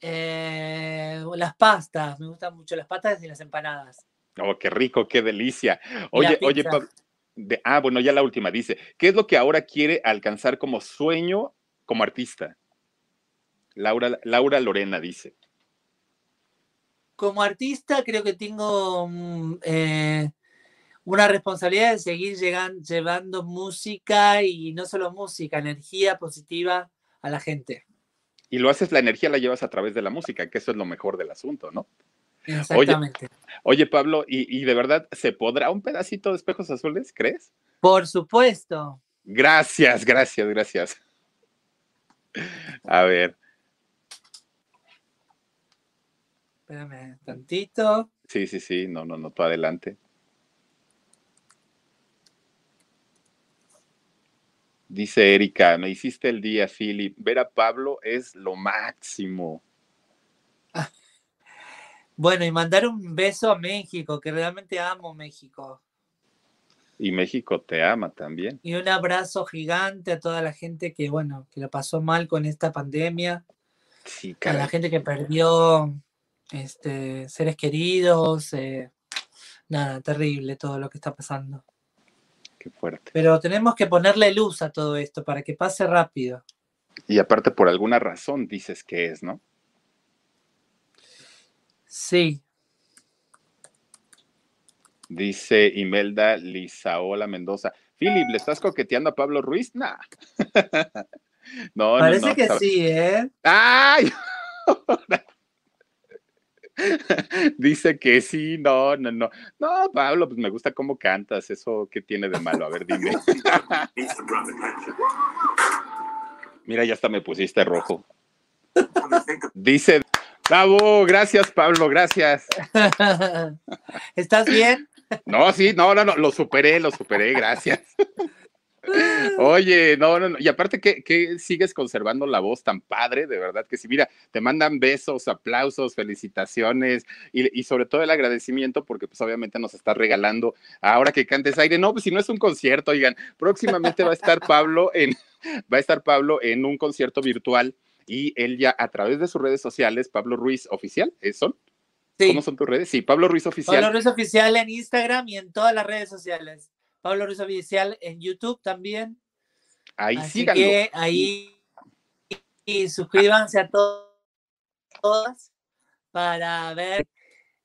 eh, las pastas, me gustan mucho las pastas y las empanadas. Oh, qué rico, qué delicia. Oye, oye. Pablo. de- ah, bueno, ya la última dice, ¿qué es lo que ahora quiere alcanzar como sueño como artista? Laura, Laura Lorena dice. Como artista creo que tengo mm, eh, una responsabilidad de seguir llegan- llevando música y no solo música, energía positiva a la gente. Y lo haces, la energía la llevas a través de la música, que eso es lo mejor del asunto, ¿no? Exactamente. Oye, Pablo, ¿y, y de verdad se podrá un pedacito de espejos azules, crees? Por supuesto. Gracias, gracias, gracias. A ver, Espérame tantito. sí, sí, sí, no, no, no, tú adelante. Dice Erika, me hiciste el día, Philip. Ver a Pablo es lo máximo. Bueno, y mandar un beso a México, que realmente amo México. Y México te ama también. Y un abrazo gigante a toda la gente que, bueno, que lo pasó mal con esta pandemia. Sí, a la caray. gente que perdió este, seres queridos. eh, nada, terrible todo lo que está pasando. Qué fuerte. Pero tenemos que ponerle luz a todo esto para que pase rápido. Y aparte, por alguna razón dices que es, ¿no? Sí. Dice Imelda Lizaola Mendoza. Philip, ¿le estás coqueteando a Pablo Ruiz? Nah. no, Parece no, que sí, ¿eh? ¡Ay! Dice que sí, no, no, no. No, Pablo, pues me gusta cómo cantas. ¿Eso qué tiene de malo? A ver, dime. Mira, ya hasta me pusiste rojo. Dice, bravo, gracias, Pablo, gracias. ¿Estás bien? No, sí, no, no, no, lo superé, lo superé, gracias. Oye, no, no, no. Y aparte que, sigues conservando la voz tan padre, de verdad que sí. Mira, te mandan besos, aplausos, felicitaciones y, sobre todo el agradecimiento porque pues obviamente nos está regalando ahora que cantes aire. No, pues si no es un concierto, oigan, próximamente va a estar Pablo en, va a estar Pablo en un concierto virtual y él ya a través de sus redes sociales, Pablo Ruiz Oficial, ¿son? ¿Cómo son tus redes? Sí, Pablo Ruiz Oficial. Pablo Ruiz Oficial en Instagram y en todas las redes sociales. Pablo Ruiz Oficial en YouTube también. Ahí Así que ahí y suscríbanse a todos todas para ver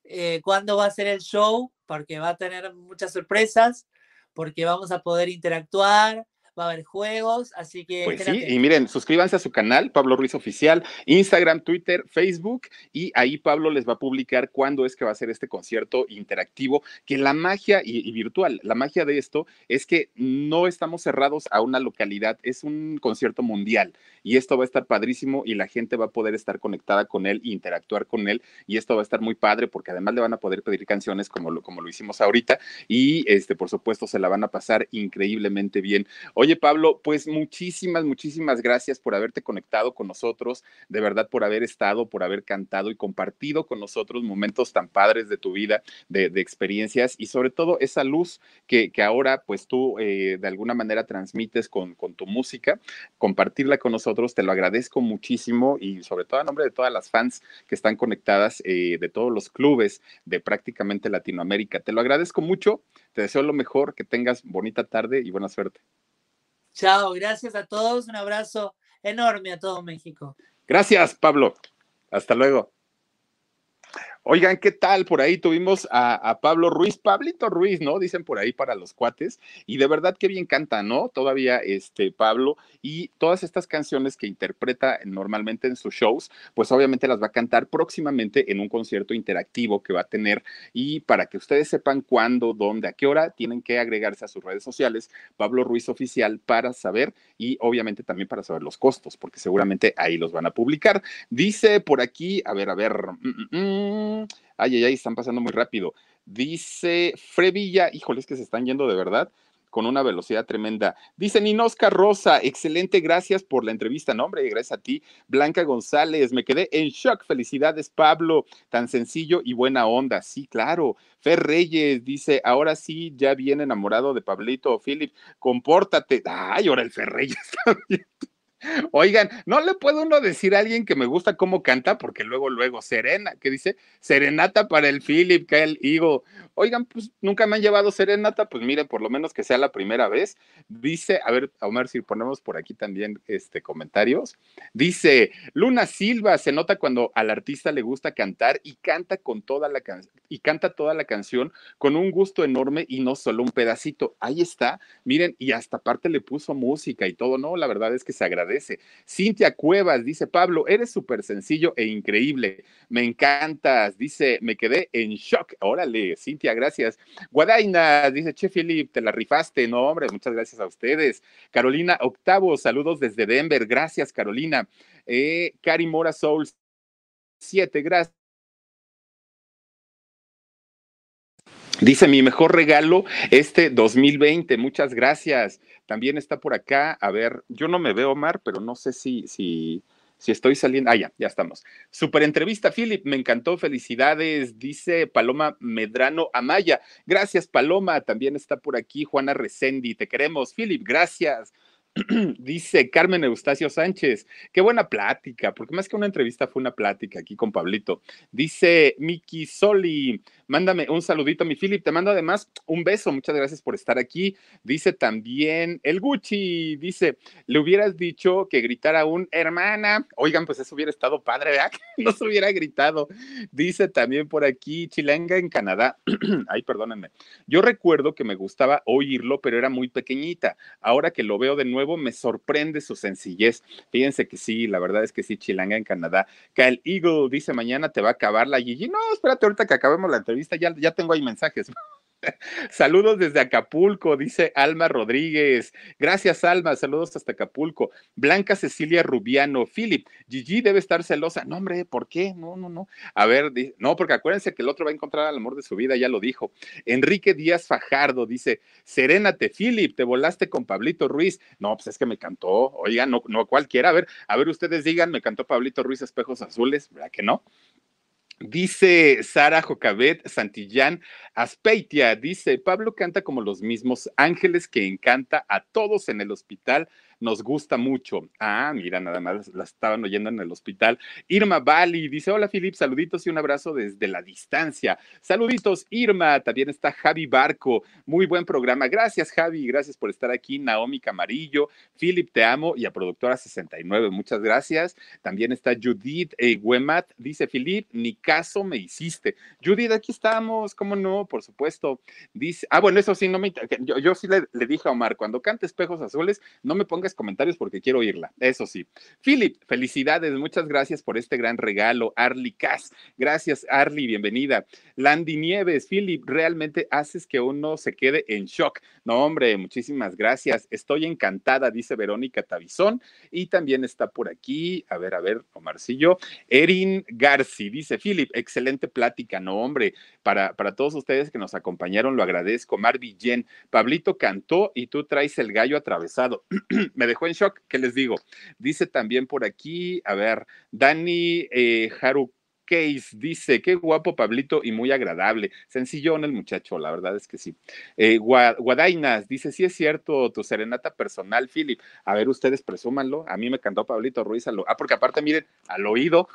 eh, cuándo va a ser el show, porque va a tener muchas sorpresas, porque vamos a poder interactuar, va a haber juegos, así que... Pues sí, y miren, suscríbanse a su canal, Pablo Ruiz Oficial, Instagram, Twitter, Facebook, y ahí Pablo les va a publicar cuándo es que va a ser este concierto interactivo, que la magia y, virtual, la magia de esto es que no estamos cerrados a una localidad, es un concierto mundial, y esto va a estar padrísimo y la gente va a poder estar conectada con él, interactuar con él, y esto va a estar muy padre porque además le van a poder pedir canciones como lo, como lo hicimos ahorita, y este, por supuesto, se la van a pasar increíblemente bien. Oye, Pablo, pues muchísimas, muchísimas gracias por haberte conectado con nosotros, de verdad por haber estado, por haber cantado y compartido con nosotros momentos tan padres de tu vida, de, experiencias y sobre todo esa luz que, ahora pues tú eh, de alguna manera transmites con, tu música, compartirla con nosotros, te lo agradezco muchísimo y sobre todo a nombre de todas las fans que están conectadas eh, de todos los clubes de prácticamente Latinoamérica. Te lo agradezco mucho, te deseo lo mejor, que tengas bonita tarde y buena suerte. Chao, gracias a todos, un abrazo enorme a todo México. Gracias, Pablo. Hasta luego. Oigan, ¿qué tal? Por ahí tuvimos a, Pablo Ruiz, Pablito Ruiz, ¿no? Dicen por ahí para los cuates. Y de verdad que bien canta, ¿no? Todavía este Pablo. Y todas estas canciones que interpreta normalmente en sus shows, pues obviamente las va a cantar próximamente en un concierto interactivo que va a tener. Y para que ustedes sepan cuándo, dónde, a qué hora, tienen que agregarse a sus redes sociales, Pablo Ruiz Oficial, para saber y obviamente también para saber los costos, porque seguramente ahí los van a publicar. Dice por aquí, a ver, a ver. Mm, mm, mm, Ay, ay, ay, están pasando muy rápido. Dice Frevilla, híjoles que se están yendo de verdad con una velocidad tremenda. Dice Ninosca Rosa, excelente, gracias por la entrevista. No, hombre, gracias a ti. Blanca González, me quedé en shock. Felicidades, Pablo. Tan sencillo y buena onda. Sí, claro. Fer Reyes dice, ahora sí, ya viene enamorado de Pablito. Philip, compórtate. Ay, ahora el Fer Reyes también. Oigan, no le puedo uno decir a alguien que me gusta cómo canta, porque luego, luego, Serena, que dice, Serenata para el Philip, que el Higo. Oigan, pues nunca me han llevado Serenata, pues mire, por lo menos que sea la primera vez. Dice, a ver, Omar, si ponemos por aquí también este comentarios. Dice, Luna Silva, se nota cuando al artista le gusta cantar y canta con toda la y canta toda la canción con un gusto enorme y no solo un pedacito. Ahí está, miren, y hasta aparte le puso música y todo, no, la verdad es que se agradece Cintia Cuevas dice, Pablo, eres súper sencillo e increíble. Me encantas. Dice, me quedé en shock. Órale, Cintia, gracias. Guadaina dice, Che Philip, te la rifaste. No, hombre, muchas gracias a ustedes. Carolina Octavo, saludos desde Denver. Gracias, Carolina. Eh, Cari Mora Soul, siete, gracias. Dice mi mejor regalo este 2020. Muchas gracias. También está por acá. A ver, yo no me veo, Omar, pero no sé si, si, si estoy saliendo. Ah, ya, ya estamos. Super entrevista, Philip. Me encantó. Felicidades. Dice Paloma Medrano Amaya. Gracias, Paloma. También está por aquí Juana Resendi. Te queremos, Philip. Gracias. Dice Carmen Eustacio Sánchez, qué buena plática, porque más que una entrevista fue una plática aquí con Pablito. Dice Miki Soli, mándame un saludito, mi Philip, te mando además un beso, muchas gracias por estar aquí. Dice también el Gucci, dice, le hubieras dicho que gritara un hermana. Oigan, pues eso hubiera estado padre, ¿verdad? no se hubiera gritado. Dice también por aquí, Chilanga en Canadá. Ay, perdónenme. Yo recuerdo que me gustaba oírlo, pero era muy pequeñita. Ahora que lo veo de nuevo, me sorprende su sencillez. Fíjense que sí, la verdad es que sí, Chilanga en Canadá. Kyle Eagle dice, mañana te va a acabar la Gigi. No, espérate, ahorita que acabemos la entrevista, ya, ya tengo ahí mensajes. Saludos desde Acapulco, dice Alma Rodríguez. Gracias, Alma. Saludos hasta Acapulco. Blanca Cecilia Rubiano. Philip, Gigi debe estar celosa. No, hombre, ¿por qué? No, no, no. A ver, no, porque acuérdense que el otro va a encontrar al amor de su vida, ya lo dijo. Enrique Díaz Fajardo dice: Serénate, Philip, te volaste con Pablito Ruiz. No, pues es que me cantó. Oigan, no, no cualquiera. A ver, a ver, ustedes digan, me cantó Pablito Ruiz Espejos Azules, ¿verdad que no? Dice Sara Jocabet Santillán Aspeitia, dice, Pablo canta como los mismos ángeles que encanta a todos en el hospital nos gusta mucho. Ah, mira, nada más la estaban oyendo en el hospital. Irma Bali dice: Hola, Filip, saluditos y un abrazo desde la distancia. Saluditos, Irma. También está Javi Barco. Muy buen programa. Gracias, Javi. Gracias por estar aquí. Naomi Camarillo. Philip, te amo. Y a productora 69, muchas gracias. También está Judith eh, Dice: Philip, ni caso me hiciste. Judith, aquí estamos. ¿Cómo no? Por supuesto. Dice: Ah, bueno, eso sí, no me. Yo, yo sí le, le dije a Omar: cuando cante espejos azules, no me pongas comentarios porque quiero oírla, eso sí. Philip, felicidades, muchas gracias por este gran regalo. Arly Cass, gracias Arly, bienvenida. Landy Nieves, Philip, realmente haces que uno se quede en shock. No, hombre, muchísimas gracias. Estoy encantada, dice Verónica Tavizón. Y también está por aquí, a ver, a ver, Omarcillo, Erin Garci, dice Philip, excelente plática, no, hombre, para, para todos ustedes que nos acompañaron, lo agradezco. Marvi Jen, Pablito cantó y tú traes el gallo atravesado. me dejó en shock, ¿qué les digo? Dice también por aquí, a ver, Dani eh, Haru Case dice, qué guapo Pablito y muy agradable. Sencillón el muchacho, la verdad es que sí. Eh, Guadainas dice, sí es cierto, tu serenata personal, Philip. A ver, ustedes presúmanlo. A mí me cantó Pablito Ruiz. ah, porque aparte, miren, al oído.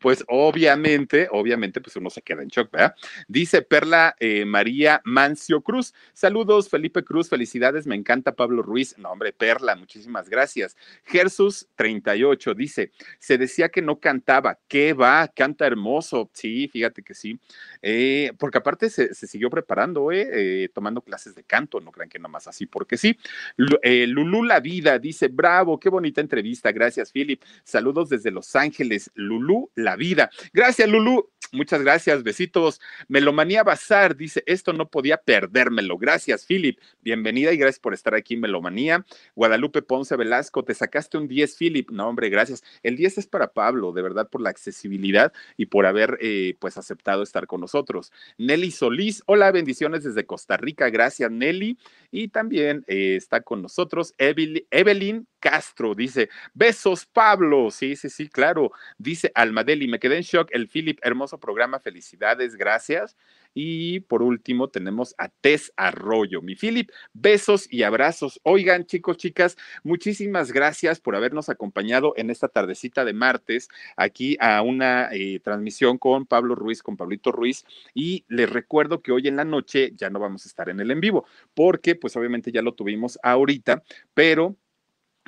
Pues obviamente, obviamente, pues uno se queda en shock, ¿verdad? Dice Perla eh, María Mancio Cruz. Saludos, Felipe Cruz, felicidades, me encanta Pablo Ruiz. No, hombre, Perla, muchísimas gracias. Jesús 38 dice, se decía que no cantaba, ¿qué va? Canta hermoso. Sí, fíjate que sí. Eh, porque aparte se, siguió preparando, ¿eh? ¿eh? tomando clases de canto, no crean que nomás así, porque sí. Lulú La Vida dice, bravo, qué bonita entrevista, gracias, Philip. Saludos desde Los Ángeles, Lulú la vida. Gracias, Lulu. Muchas gracias, besitos. Melomanía Bazar dice, esto no podía perdérmelo. Gracias, Philip. Bienvenida y gracias por estar aquí Melomanía. Guadalupe Ponce Velasco, te sacaste un 10, Philip. No, hombre, gracias. El 10 es para Pablo, de verdad, por la accesibilidad y por haber, eh, pues, aceptado estar con nosotros. Nelly Solís, hola, bendiciones desde Costa Rica. Gracias, Nelly. Y también eh, está con nosotros Evelyn Castro, dice, besos, Pablo. Sí, sí, sí, claro. Dice Almadeli, me quedé en shock. El Philip, hermoso programa, felicidades, gracias. Y por último tenemos a Tess Arroyo. Mi Philip, besos y abrazos. Oigan, chicos, chicas, muchísimas gracias por habernos acompañado en esta tardecita de martes aquí a una eh, transmisión con Pablo Ruiz, con Pablito Ruiz. Y les recuerdo que hoy en la noche ya no vamos a estar en el en vivo, porque pues obviamente ya lo tuvimos ahorita, pero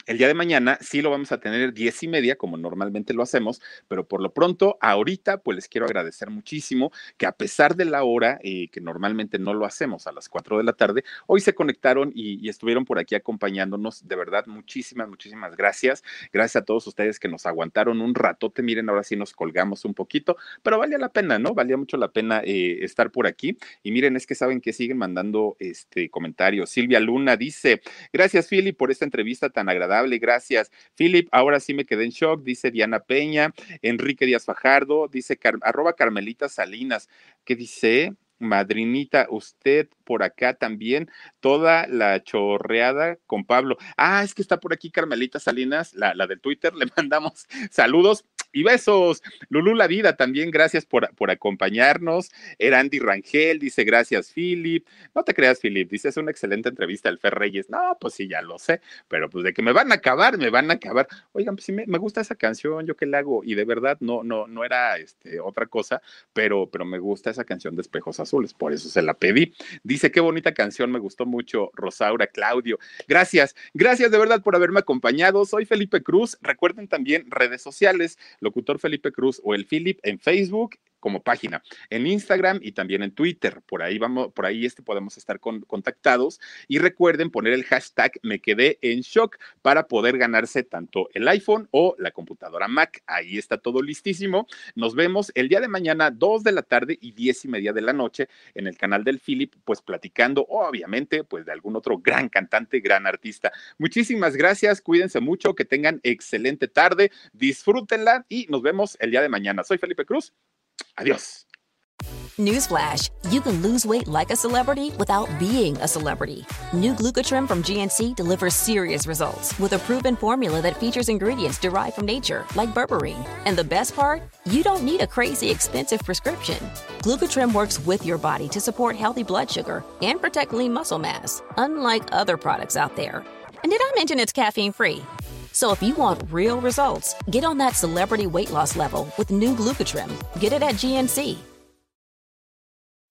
el día de mañana sí lo vamos a tener diez y media, como normalmente lo hacemos, pero por lo pronto, ahorita, pues les quiero agradecer muchísimo que a pesar de la hora, eh, que normalmente no lo hacemos a las cuatro de la tarde, hoy se conectaron y, estuvieron por aquí acompañándonos. De verdad, muchísimas, muchísimas gracias. Gracias a todos ustedes que nos aguantaron un ratote. Miren, ahora sí nos colgamos un poquito, pero valía la pena, ¿no? Valía mucho la pena eh, estar por aquí. Y miren, es que saben que siguen mandando este comentario. Silvia Luna dice: Gracias, Philly, por esta entrevista tan agradable gracias. Philip, ahora sí me quedé en shock, dice Diana Peña, Enrique Díaz Fajardo, dice arroba Carmelita Salinas, ¿qué dice? Madrinita, usted por acá también, toda la chorreada con Pablo. Ah, es que está por aquí Carmelita Salinas, la, la de Twitter, le mandamos saludos y besos. Lulú La Vida, también gracias por, por acompañarnos. Erandi Rangel dice, gracias, Philip. No te creas, Philip, dice, es una excelente entrevista el Fer Reyes. No, pues sí, ya lo sé, pero pues de que me van a acabar, me van a acabar. Oigan, pues sí, me, me gusta esa canción, yo qué le hago, y de verdad no, no, no era este, otra cosa, pero, pero me gusta esa canción de Espejos Azules, por eso se la pedí. Dice, qué bonita canción, me gustó mucho, Rosaura, Claudio. Gracias, gracias de verdad por haberme acompañado. Soy Felipe Cruz. Recuerden también redes sociales, locutor Felipe Cruz o el Philip en Facebook como página, en Instagram y también en Twitter. Por ahí vamos, por ahí este podemos estar con, contactados y recuerden poner el hashtag me quedé en shock para poder ganarse tanto el iPhone o la computadora Mac. Ahí está todo listísimo. Nos vemos el día de mañana, 2 de la tarde y 10 y media de la noche en el canal del Philip, pues platicando obviamente pues de algún otro gran cantante, gran artista. Muchísimas gracias, cuídense mucho, que tengan excelente tarde, disfrútenla y nos vemos el día de mañana. Soy Felipe Cruz. Adiós. Newsflash you can lose weight like a celebrity without being a celebrity. New Glucotrim from GNC delivers serious results with a proven formula that features ingredients derived from nature, like berberine. And the best part? You don't need a crazy expensive prescription. Glucotrim works with your body to support healthy blood sugar and protect lean muscle mass, unlike other products out there. And did I mention it's caffeine free? So if you want real results, get on that celebrity weight loss level with new Glucotrim. Get it at GNC.